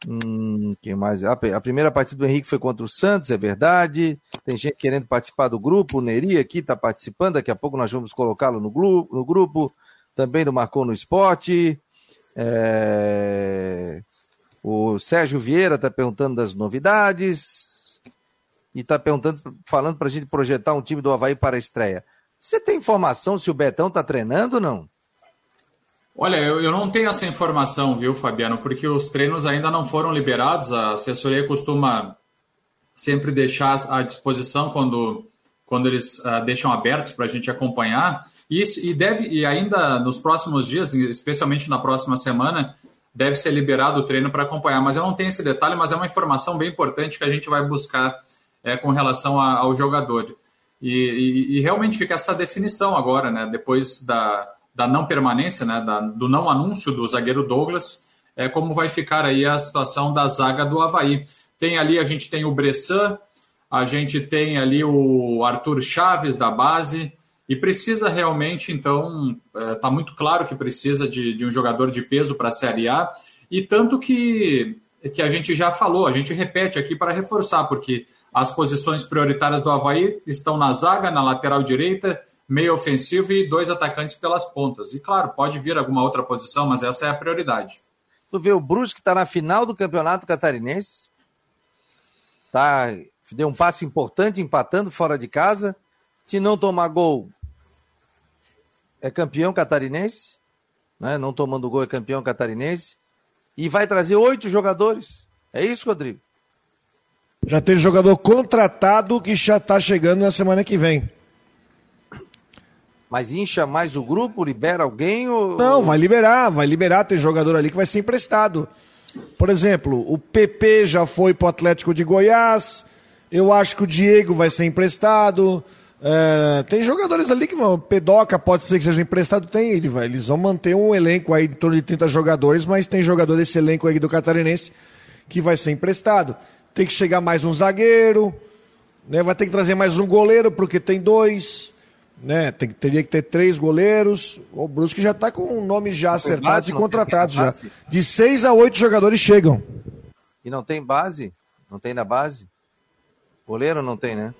Speaker 1: Hum, quem mais? A, a, primeira partida do Henrique foi contra o Santos, é verdade. Tem gente querendo participar do grupo. O Neri aqui está participando. Daqui a pouco nós vamos colocá-lo no, no, grupo. Também do Marcou no Esporte. É... O Sérgio Vieira está perguntando das novidades. E está perguntando, falando para a gente projetar um time do Havaí para a estreia. Você tem informação se o Betão está treinando ou não?
Speaker 5: Olha, eu, eu não tenho essa informação, viu, Fabiano, porque os treinos ainda não foram liberados. A assessoria costuma sempre deixar à disposição quando, quando eles uh, deixam abertos para a gente acompanhar. E, e, deve, e ainda nos próximos dias, especialmente na próxima semana, deve ser liberado o treino para acompanhar. Mas eu não tenho esse detalhe, mas é uma informação bem importante que a gente vai buscar é, com relação a, ao jogador. E, e, e, realmente fica essa definição agora, né? Depois da, da não permanência, né, da, do não anúncio do zagueiro Douglas, é, como vai ficar aí a situação da zaga do Havaí. Tem ali, a gente tem o Bressan, a gente tem ali o Arthur Chaves da base, e precisa realmente, então, está é, tá muito claro que precisa de, de um jogador de peso para a Série A, e tanto que, que a gente já falou, a gente repete aqui para reforçar, porque as posições prioritárias do Havaí estão na zaga, na lateral direita, meio ofensivo e dois atacantes pelas pontas. E claro, pode vir alguma outra posição, mas essa é a prioridade.
Speaker 1: Tu vê o Brusque está na final do Campeonato Catarinense. Tá, deu um passe importante empatando fora de casa. Se não tomar gol, é campeão catarinense. Né? Não tomando gol é campeão catarinense. E vai trazer oito jogadores. É isso, Rodrigo?
Speaker 2: Já tem jogador contratado que já está chegando na semana que vem.
Speaker 1: Mas incha mais o grupo, libera alguém? Ou...
Speaker 2: Não, vai liberar, vai liberar. Tem jogador ali que vai ser emprestado. Por exemplo, o PP já foi para o Atlético de Goiás. Eu acho que o Diego vai ser emprestado. É, tem jogadores ali que vão. Pedoca pode ser que seja emprestado. Tem, ele vai, eles vão manter um elenco aí de torno de 30 jogadores, mas tem jogador desse elenco aí do Catarinense que vai ser emprestado. Tem que chegar mais um zagueiro, né? vai ter que trazer mais um goleiro, porque tem dois né? Tem, teria que ter três goleiros. O Brusque já está com nomes já acertados base, e contratados já. De seis a oito jogadores chegam.
Speaker 1: E não tem base? Não tem na base? Goleiro não tem, né?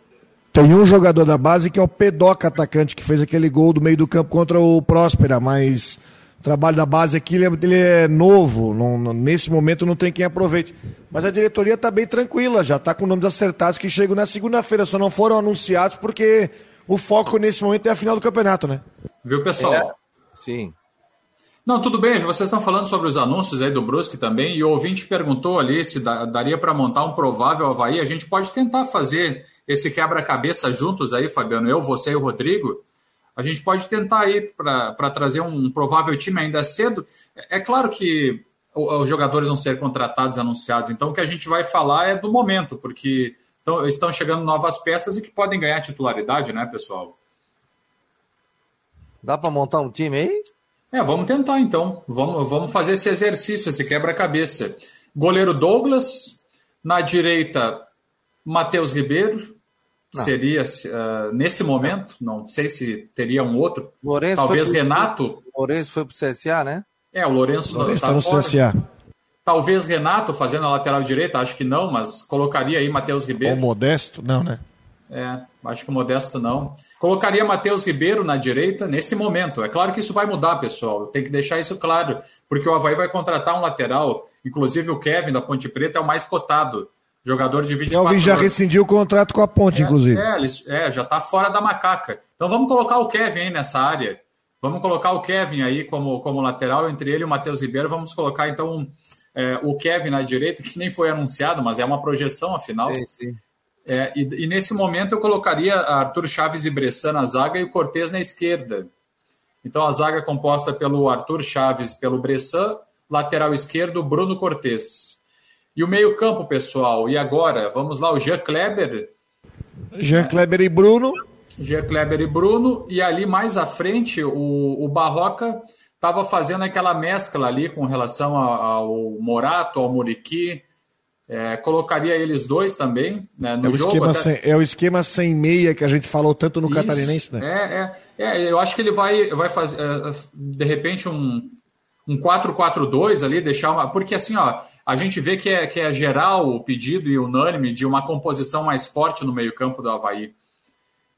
Speaker 2: Tem um jogador da base que é o Pedoca atacante, que fez aquele gol do meio do campo contra o Próspera, mas o trabalho da base aqui ele é, ele é novo, não, não, nesse momento não tem quem aproveite. Mas a diretoria está bem tranquila, já está com nomes acertados que chegam na segunda-feira, só não foram anunciados porque o foco nesse momento é a final do campeonato, né?
Speaker 5: Viu, pessoal? É.
Speaker 1: Sim.
Speaker 5: Não, tudo bem, vocês estão falando sobre os anúncios aí do Brusque também, e o ouvinte perguntou ali se daria para montar um provável Havaí. A gente pode tentar fazer esse quebra-cabeça juntos aí, Fabiano, eu, você e o Rodrigo. A gente pode tentar aí para trazer um provável time ainda cedo. É claro que os jogadores vão ser contratados, anunciados, então o que a gente vai falar é do momento, porque estão chegando novas peças e que podem ganhar titularidade, né, pessoal?
Speaker 1: Dá para montar um time aí?
Speaker 5: É, vamos tentar então. Vamos, vamos fazer esse exercício, esse quebra-cabeça. Goleiro Douglas, na direita, Matheus Ribeiro. Não. Seria uh, nesse momento, não sei se teria um outro. Lourenço Talvez pro, Renato.
Speaker 1: Lourenço foi para o CSA, né?
Speaker 5: É, o Lourenço,
Speaker 2: Lourenço tá, tá no fora. CSA.
Speaker 5: Talvez Renato fazendo a lateral direita, acho que não, mas colocaria aí Matheus Ribeiro.
Speaker 2: Ou Modesto, não, né?
Speaker 5: É, acho que o Modesto não. Colocaria Matheus Ribeiro na direita nesse momento. É claro que isso vai mudar, pessoal. Tem que deixar isso claro, porque o Havaí vai contratar um lateral. Inclusive o Kevin da Ponte Preta é o mais cotado. Jogador de 24
Speaker 2: Kelvin já rescindiu o contrato com a Ponte,
Speaker 5: é,
Speaker 2: inclusive.
Speaker 5: É, é já está fora da macaca. Então vamos colocar o Kevin aí nessa área. Vamos colocar o Kevin aí como, como lateral, entre ele e o Matheus Ribeiro. Vamos colocar então é, o Kevin na direita, que nem foi anunciado, mas é uma projeção, afinal. Sim, sim. É, e, e, nesse momento eu colocaria Arthur Chaves e Bressan na zaga e o Cortez na esquerda. Então a zaga é composta pelo Arthur Chaves e pelo Bressan, lateral esquerdo, Bruno Cortez. E o meio-campo, pessoal, e agora? Vamos lá, o Jean Kleber.
Speaker 2: Jean Kleber e Bruno.
Speaker 5: Jean Kleber e Bruno, e ali mais à frente o, o Barroca estava fazendo aquela mescla ali com relação ao Morato, ao Muriqui, é, colocaria eles dois também né, no
Speaker 2: é
Speaker 5: jogo.
Speaker 2: Esquema até... sem, é o esquema sem meia que a gente falou tanto no Isso, Catarinense,
Speaker 5: né? É, é, é, eu acho que ele vai, vai fazer, é, de repente, um, um 4-4-2 ali, deixar uma. Porque assim, ó, a gente vê que é, que é geral o pedido e unânime de uma composição mais forte no meio-campo do Havaí.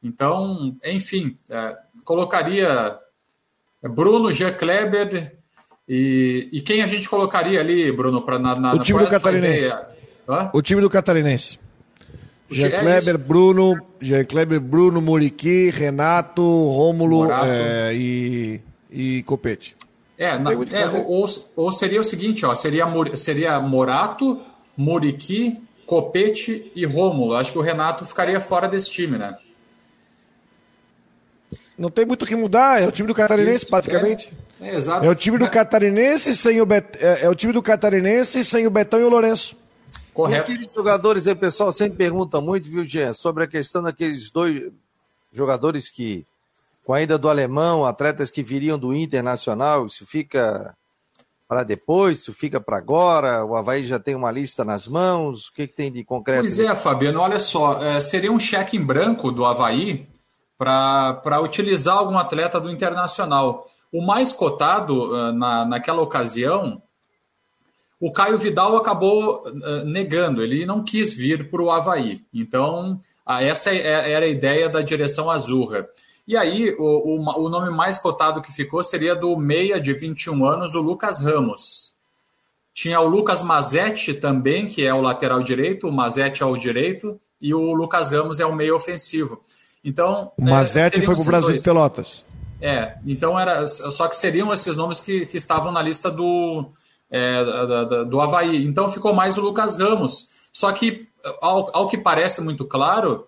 Speaker 5: Então, enfim, é, colocaria Bruno, Jean Kleber. E, e quem a gente colocaria ali, Bruno, para na, na,
Speaker 2: o time do Catarinense? O time do Catarinense. Jean é Kleber, é Bruno, Jean Kleber, Bruno, Muriqui, Renato, Rômulo é, e, e Copete.
Speaker 5: É, na, é ou, ou, seria o seguinte, ó, seria, seria Morato, Muriqui, Copete e Rômulo. Acho que o Renato ficaria fora desse time, né?
Speaker 2: Não tem muito o que mudar, é o time do Catarinense, Isso, basicamente. É, é, exato. é o time do Catarinense sem o Bet... é, é o time do Catarinense sem o Betão e o Lourenço.
Speaker 1: Correto. E aqueles jogadores aí, pessoal sempre pergunta muito, viu, Jean, sobre a questão daqueles dois jogadores que, com a ida do alemão, atletas que viriam do Internacional, isso fica para depois, isso fica para agora, o Havaí já tem uma lista nas mãos, o que, que tem de concreto?
Speaker 5: Pois é, Fabiano, olha só, é, seria um cheque em branco do Havaí para utilizar algum atleta do Internacional. O mais cotado uh, na, naquela ocasião o Caio Vidal acabou uh, negando, ele não quis vir para o Havaí. Então, uh, essa é, era a ideia da direção azurra. E aí, o, o, o, nome mais cotado que ficou seria do meia de 21 anos, o Lucas Ramos. Tinha o Lucas Mazetti também, que é o lateral direito, o Mazetti é o direito, e o Lucas Ramos é o meio ofensivo. Então,
Speaker 2: o Mazetti é, foi para o Brasil dois. de Pelotas.
Speaker 5: É, então era. Só que seriam esses nomes que, que estavam na lista do, é, do, do Havaí. Então ficou mais o Lucas Ramos. Só que, ao, ao, que parece muito claro,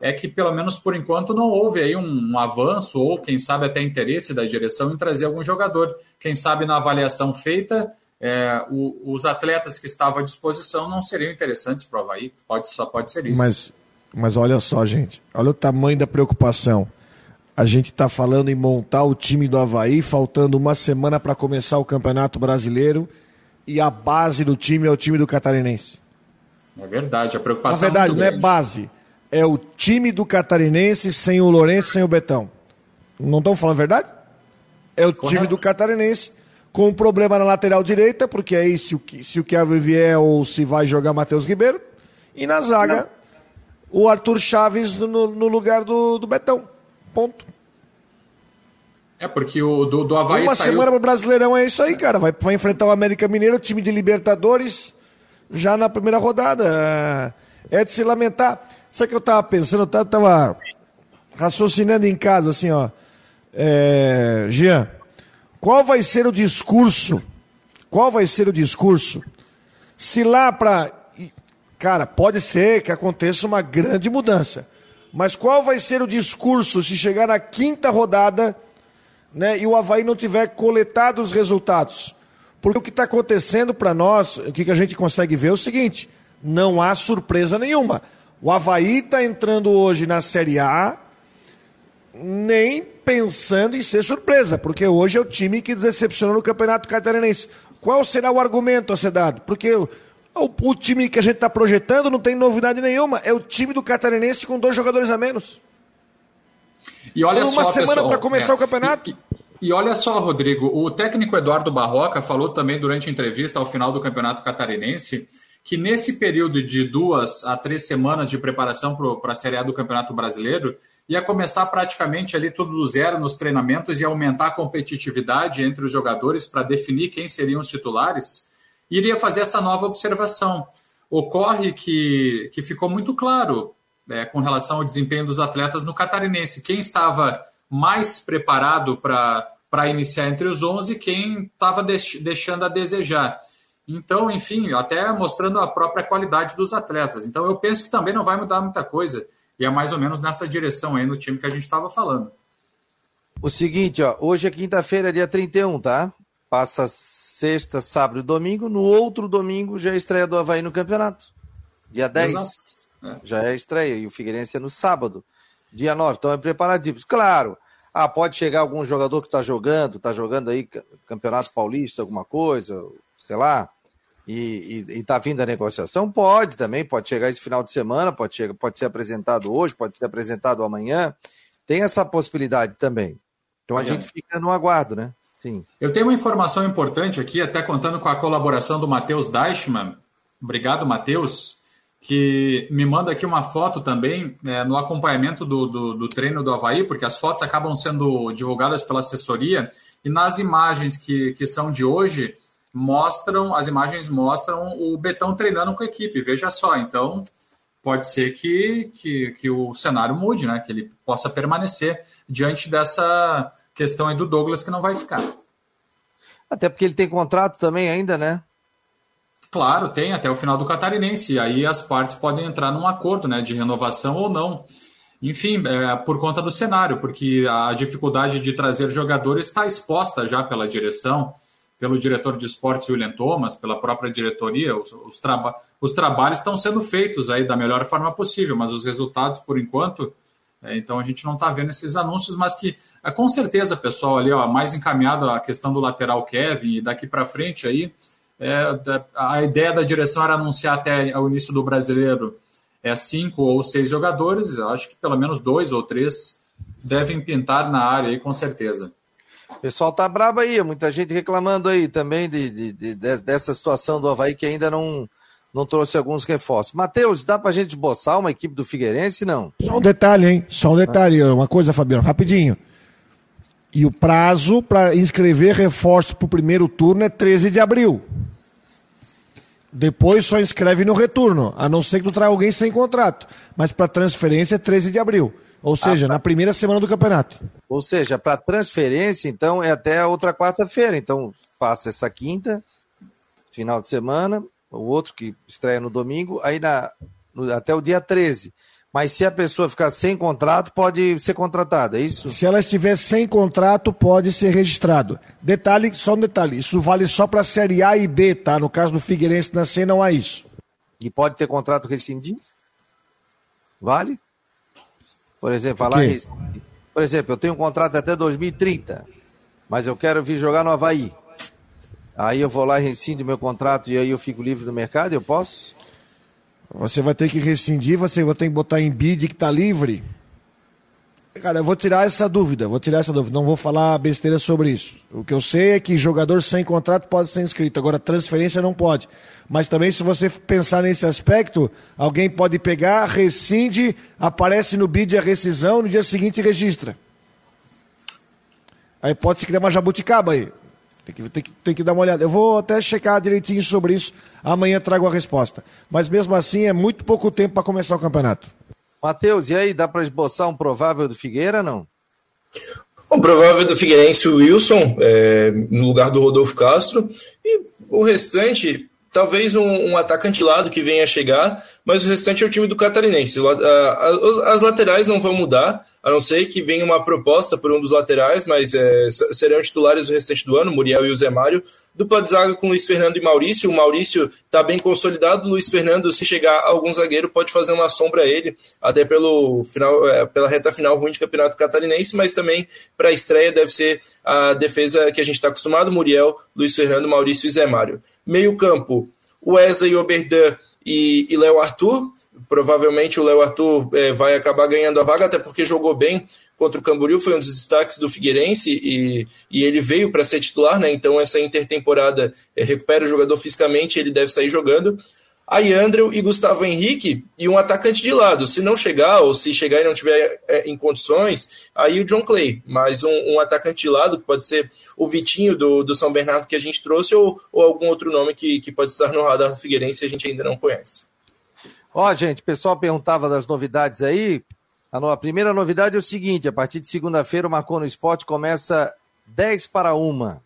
Speaker 5: é que pelo menos por enquanto não houve aí um, um, avanço ou quem sabe até interesse da direção em trazer algum jogador. Quem sabe na avaliação feita, é, o, os atletas que estavam à disposição não seriam interessantes para o Havaí. Pode, só pode ser isso.
Speaker 2: Mas, mas olha só, gente, olha o tamanho da preocupação. A gente está falando em montar o time do Havaí, faltando uma semana para começar o Campeonato Brasileiro, e a base do time é o time do Catarinense.
Speaker 5: É verdade, a preocupação
Speaker 2: Na verdade, é não é base, é o time do Catarinense sem o Lourenço, sem o Betão. Não estão falando a verdade? É o Correto. time do Catarinense com um problema na lateral direita, porque aí se o, se o Kevin vier ou se vai jogar Matheus Ribeiro, e na zaga, não. O Arthur Chaves no, no lugar do, do Betão. Ponto.
Speaker 5: É, porque o do, do Havaí
Speaker 2: Uma
Speaker 5: saiu...
Speaker 2: semana pro Brasileirão é isso aí, cara. Vai, vai enfrentar o América Mineiro, time de Libertadores, já na primeira rodada. É de se lamentar. Sabe o que eu tava pensando? Eu tava raciocinando em casa, assim, ó. É... Jean, Qual vai ser o discurso? Qual vai ser o discurso? Se lá para. Cara, pode ser que aconteça uma grande mudança. Mas qual vai ser o discurso se chegar na quinta rodada né, e o Havaí não tiver coletado os resultados? Porque o que está acontecendo para nós, o que, que a gente consegue ver é o seguinte: não há surpresa nenhuma. O Havaí está entrando hoje na Série A, nem pensando em ser surpresa, porque hoje é o time que decepcionou no Campeonato Catarinense. Qual será o argumento a ser dado? Porque o, o, time que a gente está projetando não tem novidade nenhuma. É o time do Catarinense com dois jogadores a menos.
Speaker 5: E olha
Speaker 2: uma
Speaker 5: só,
Speaker 2: semana para começar é, o campeonato.
Speaker 5: E, e olha só, Rodrigo, o técnico Eduardo Barroca falou também durante a entrevista ao final do Campeonato Catarinense que nesse período de duas a três semanas de preparação para a Série A do Campeonato Brasileiro, ia começar praticamente ali tudo do zero nos treinamentos e aumentar a competitividade entre os jogadores para definir quem seriam os titulares, iria fazer essa nova observação. Ocorre que, que ficou muito claro é, com relação ao desempenho dos atletas no Catarinense. Quem estava mais preparado para iniciar entre os 11 quem estava deix, deixando a desejar. Então, enfim, até mostrando a própria qualidade dos atletas. Então, eu penso que também não vai mudar muita coisa. E é mais ou menos nessa direção aí no time que a gente estava falando.
Speaker 1: O seguinte, ó, hoje é quinta-feira, dia 31, tá? Passa sexta, sábado e domingo. No outro domingo já é estreia do Havaí no campeonato. Dia 10 é. já é a estreia. E o Figueirense é no sábado dia 9. Então é preparadíssimo. Claro, ah, pode chegar algum jogador que está jogando, está jogando aí Campeonato Paulista, alguma coisa, sei lá, e está vindo a negociação? Pode também, pode chegar esse final de semana, pode, chegar, pode ser apresentado hoje, pode ser apresentado amanhã. Tem essa possibilidade também. Então a gente fica no aguardo, né?
Speaker 5: Sim. Eu tenho uma informação importante aqui, até contando com a colaboração do Matheus Deichmann. Obrigado, Matheus que me manda aqui uma foto também é, no acompanhamento do, do, do, treino do Havaí, porque as fotos acabam sendo divulgadas pela assessoria, e nas imagens que, que são de hoje, mostram, as imagens mostram o Betão treinando com a equipe, veja só, então pode ser que, que, que o cenário mude, né? que ele possa permanecer diante dessa questão aí do Douglas que não vai ficar.
Speaker 1: Até porque ele tem contrato também ainda, né?
Speaker 5: Claro, tem até o final do catarinense. E aí as partes podem entrar num acordo né, de renovação ou não. Enfim, é, por conta do cenário, porque a dificuldade de trazer jogadores está exposta já pela direção, pelo diretor de esportes William Thomas, pela própria diretoria. Os, os, traba os trabalhos estão sendo feitos aí da melhor forma possível, mas os resultados, por enquanto, é, então a gente não está vendo esses anúncios, mas que é, com certeza, pessoal, ali, ó, mais encaminhado a questão do lateral Kevin e daqui para frente aí é, a ideia da direção era anunciar até o início do brasileiro é, cinco ou seis jogadores. Acho que pelo menos dois ou três devem pintar na área aí, com certeza.
Speaker 1: O pessoal tá bravo aí, muita gente reclamando aí também de, de, de, dessa situação do Havaí que ainda não, não trouxe alguns reforços. Matheus, dá pra gente esboçar uma equipe do Figueirense, não?
Speaker 2: Só um detalhe, hein? Só um detalhe, uma coisa, Fabiano, rapidinho. E o prazo para inscrever reforços para o primeiro turno é 13 de abril. Depois só inscreve no retorno, a não ser que tu traga alguém sem contrato. Mas para transferência é 13 de abril. Ou seja, ah, pra... na primeira semana do campeonato.
Speaker 1: Ou seja, para transferência, então, é até a outra quarta-feira. Então, passa essa quinta, final de semana, o outro que estreia no domingo, aí na, no, até o dia 13. Mas se a pessoa ficar sem contrato, pode ser contratada, é isso?
Speaker 2: Se ela estiver sem contrato, pode ser registrado. Detalhe, só um detalhe, isso vale só para a Série A e B, tá? No caso do Figueirense na C não há isso.
Speaker 1: E pode ter contrato rescindido? Vale? Por exemplo, falar Por exemplo, eu tenho um contrato até 2030, mas eu quero vir jogar no Havaí. Aí eu vou lá e rescindo meu contrato e aí eu fico livre do mercado, eu posso?
Speaker 2: Você vai ter que rescindir, você vai ter que botar em bid que está livre. Cara, eu vou tirar essa dúvida, vou tirar essa dúvida, não vou falar besteira sobre isso. O que eu sei é que jogador sem contrato pode ser inscrito, agora transferência não pode. Mas também, se você pensar nesse aspecto, alguém pode pegar, rescinde, aparece no bid a rescisão, no dia seguinte registra. Aí pode se criar uma jabuticaba aí. Tem que, tem, que, tem que dar uma olhada. Eu vou até checar direitinho sobre isso. Amanhã trago a resposta. Mas mesmo assim, é muito pouco tempo para começar o campeonato.
Speaker 1: Matheus, e aí, dá para esboçar um provável do Figueira, não?
Speaker 3: O provável do Figueirense, o Wilson, é, no lugar do Rodolfo Castro. E o restante, talvez um, um, atacante lado que venha chegar, mas o restante é o time do Catarinense. As laterais não vão mudar, a não ser que venha uma proposta por um dos laterais, mas é, serão titulares o restante do ano, Muriel e o Zé Mário. Dupla de zaga com Luiz Fernando e Maurício. O Maurício está bem consolidado. Luiz Fernando, se chegar algum zagueiro, pode fazer uma sombra a ele, até pelo final, é, pela reta final ruim de campeonato catarinense, mas também para a estreia deve ser a defesa que a gente está acostumado: Muriel, Luiz Fernando, Maurício e Zé Mário. Meio-campo, Wesley Oberdan e, e Léo Arthur. Provavelmente o Léo Arthur é, vai acabar ganhando a vaga, até porque jogou bem contra o Camboriú, foi um dos destaques do Figueirense e, e ele veio para ser titular, né? Então essa intertemporada é, recupera o jogador fisicamente, ele deve sair jogando. Aí Andrew e Gustavo Henrique e um atacante de lado. Se não chegar, ou se chegar e não tiver é, em condições, aí o John Clay. Mas um, um, atacante de lado, que pode ser o Vitinho do, do São Bernardo que a gente trouxe, ou, ou algum outro nome que, que pode estar no radar do Figueirense e a gente ainda não conhece.
Speaker 1: Ó, gente, o pessoal perguntava das novidades aí. A, no, a primeira novidade é o seguinte: a partir de segunda-feira, o Marcou no Esporte começa 10 para uma.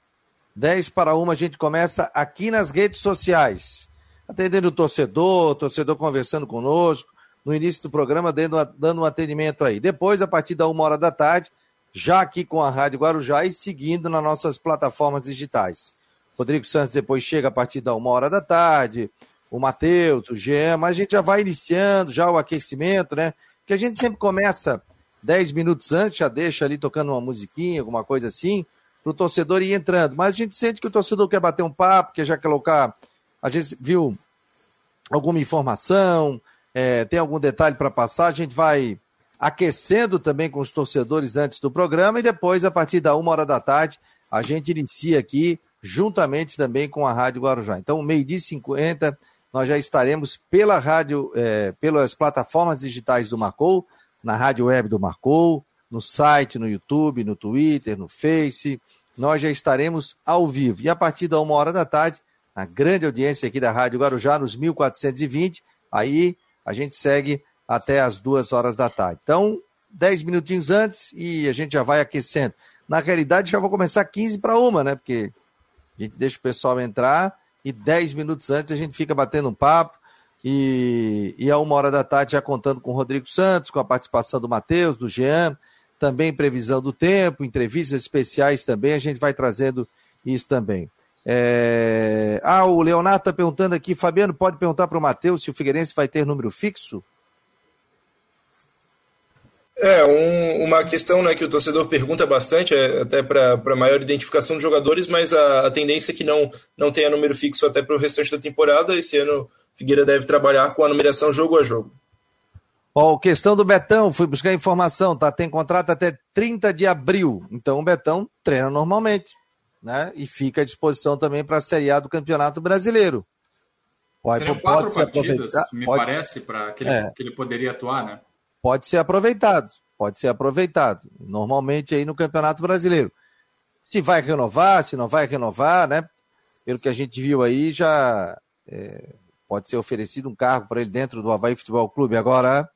Speaker 1: 10 para uma, a gente começa aqui nas redes sociais atendendo o torcedor, o torcedor conversando conosco, no início do programa, dando, dando um atendimento aí. Depois, a partir da uma hora da tarde, já aqui com a Rádio Guarujá e seguindo nas nossas plataformas digitais. Rodrigo Santos depois chega a partir da uma hora da tarde, o Matheus, o Jean, mas a gente já vai iniciando já o aquecimento, né? Que a gente sempre começa 10 minutos antes, já deixa ali tocando uma musiquinha, alguma coisa assim, para o torcedor ir entrando. Mas a gente sente que o torcedor quer bater um papo, quer já colocar a gente viu alguma informação, é, tem algum detalhe para passar, a gente vai aquecendo também com os torcedores antes do programa e depois, a partir da uma hora da tarde, a gente inicia aqui, juntamente também com a Rádio Guarujá. Então, meio-dia e 50, nós já estaremos pela rádio, é, pelas plataformas digitais do Marcou, na rádio web do Marcou, no site, no YouTube, no Twitter, no Face. Nós já estaremos ao vivo. E a partir da uma hora da tarde, a grande audiência aqui da Rádio Guarujá, nos 1420. Aí a gente segue até as duas horas da tarde. Então, dez minutinhos antes e a gente já vai aquecendo. Na realidade, já vou começar 15 para uma, né? Porque a gente deixa o pessoal entrar e dez minutos antes a gente fica batendo um papo. E, e a uma hora da tarde já contando com o Rodrigo Santos, com a participação do Matheus, do Jean, também previsão do tempo, entrevistas especiais também, a gente vai trazendo isso também. É... Ah, o Leonardo está perguntando aqui, Fabiano, pode perguntar para o Matheus se o Figueirense vai ter número fixo?
Speaker 3: É, um, uma questão né, que o torcedor pergunta bastante, é, até para maior identificação de jogadores, mas a, a, tendência é que não, não tenha número fixo até para o restante da temporada. Esse ano, Figueira deve trabalhar com a numeração jogo a jogo.
Speaker 1: Ó, questão do Betão, fui buscar informação, tá? Tem contrato até 30 de abril. Então o Betão treina normalmente né? E fica à disposição também para a Série A do Campeonato Brasileiro.
Speaker 5: Pode, Seriam quatro pode partidas, me pode... parece, para que, é. que ele poderia atuar, né?
Speaker 1: Pode ser aproveitado, pode ser aproveitado. Normalmente aí no Campeonato Brasileiro. Se vai renovar, se não vai renovar, né? Pelo que a gente viu aí, já é, pode ser oferecido um cargo para ele dentro do Havaí Futebol Clube. Agora,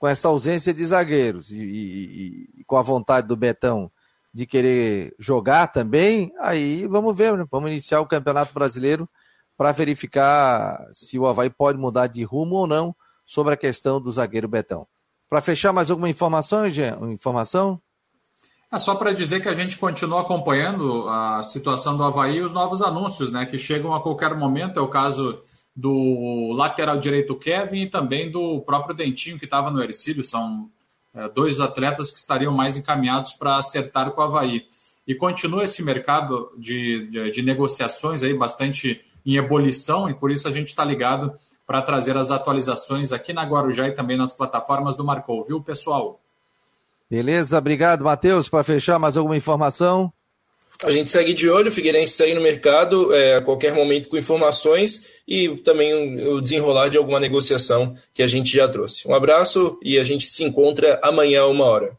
Speaker 1: com essa ausência de zagueiros e, e, e com a vontade do Betão de querer jogar também, aí vamos ver, né? vamos iniciar o Campeonato Brasileiro para verificar se o Havaí pode mudar de rumo ou não sobre a questão do zagueiro Betão. Para fechar, mais alguma informação, Jean? Informação?
Speaker 5: É só para dizer que a gente continua acompanhando a situação do Havaí e os novos anúncios, né? Que chegam a qualquer momento. É o caso do lateral direito Kevin e também do próprio Dentinho, que estava no Ercílio. São dois atletas que estariam mais encaminhados para acertar com o Havaí. E continua esse mercado de, de, de negociações aí bastante em ebulição, e por isso a gente está ligado para trazer as atualizações aqui na Guarujá e também nas plataformas do Marcou, viu, pessoal?
Speaker 1: Beleza, obrigado, Matheus. Para fechar, mais alguma informação?
Speaker 3: A gente segue de olho, o Figueirense segue no mercado é, a qualquer momento com informações e também o desenrolar de alguma negociação que a gente já trouxe. Um abraço e a gente se encontra amanhã, uma hora.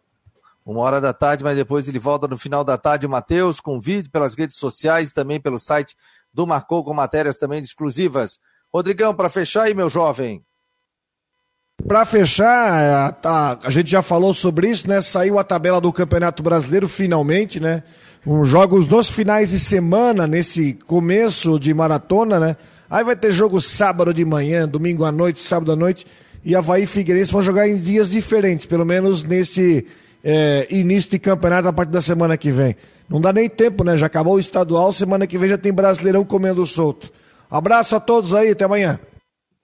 Speaker 1: Uma hora da tarde, mas depois ele volta no final da tarde, o Matheus, com vídeo pelas redes sociais, também pelo site do Marcou, com matérias também exclusivas. Rodrigão, para fechar aí, meu jovem.
Speaker 2: Para fechar, tá, a gente já falou sobre isso, né? Saiu a tabela do Campeonato Brasileiro finalmente, né? Um, jogos nos finais de semana, nesse começo de maratona, né? Aí vai ter jogo sábado de manhã, domingo à noite, sábado à noite. E Havaí e Figueirense vão jogar em dias diferentes, pelo menos neste é, início de campeonato a partir da semana que vem. Não dá nem tempo, né? Já acabou o estadual, semana que vem já tem Brasileirão comendo solto. Abraço a todos aí, até amanhã.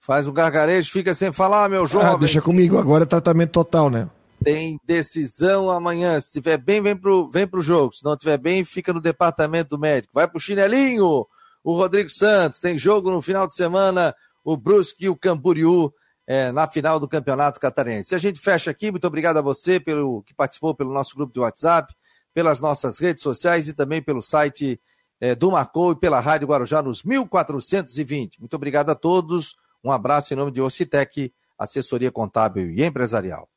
Speaker 1: Faz o gargarejo, fica sem falar, meu jovem. Ah,
Speaker 2: deixa comigo, agora é tratamento total, né?
Speaker 1: Tem decisão amanhã. Se tiver bem, vem pro, vem pro jogo. Se não tiver bem, fica no departamento médico. Vai pro chinelinho, o Rodrigo Santos. Tem jogo no final de semana, o Brusque e o Camboriú é, na final do Campeonato Catarinense. A gente fecha aqui. Muito obrigado a você pelo que participou pelo nosso grupo de WhatsApp, pelas nossas redes sociais e também pelo site é, do Marcou e pela Rádio Guarujá nos 1420. Muito obrigado a todos. Um abraço em nome de Ocitec, assessoria contábil e empresarial.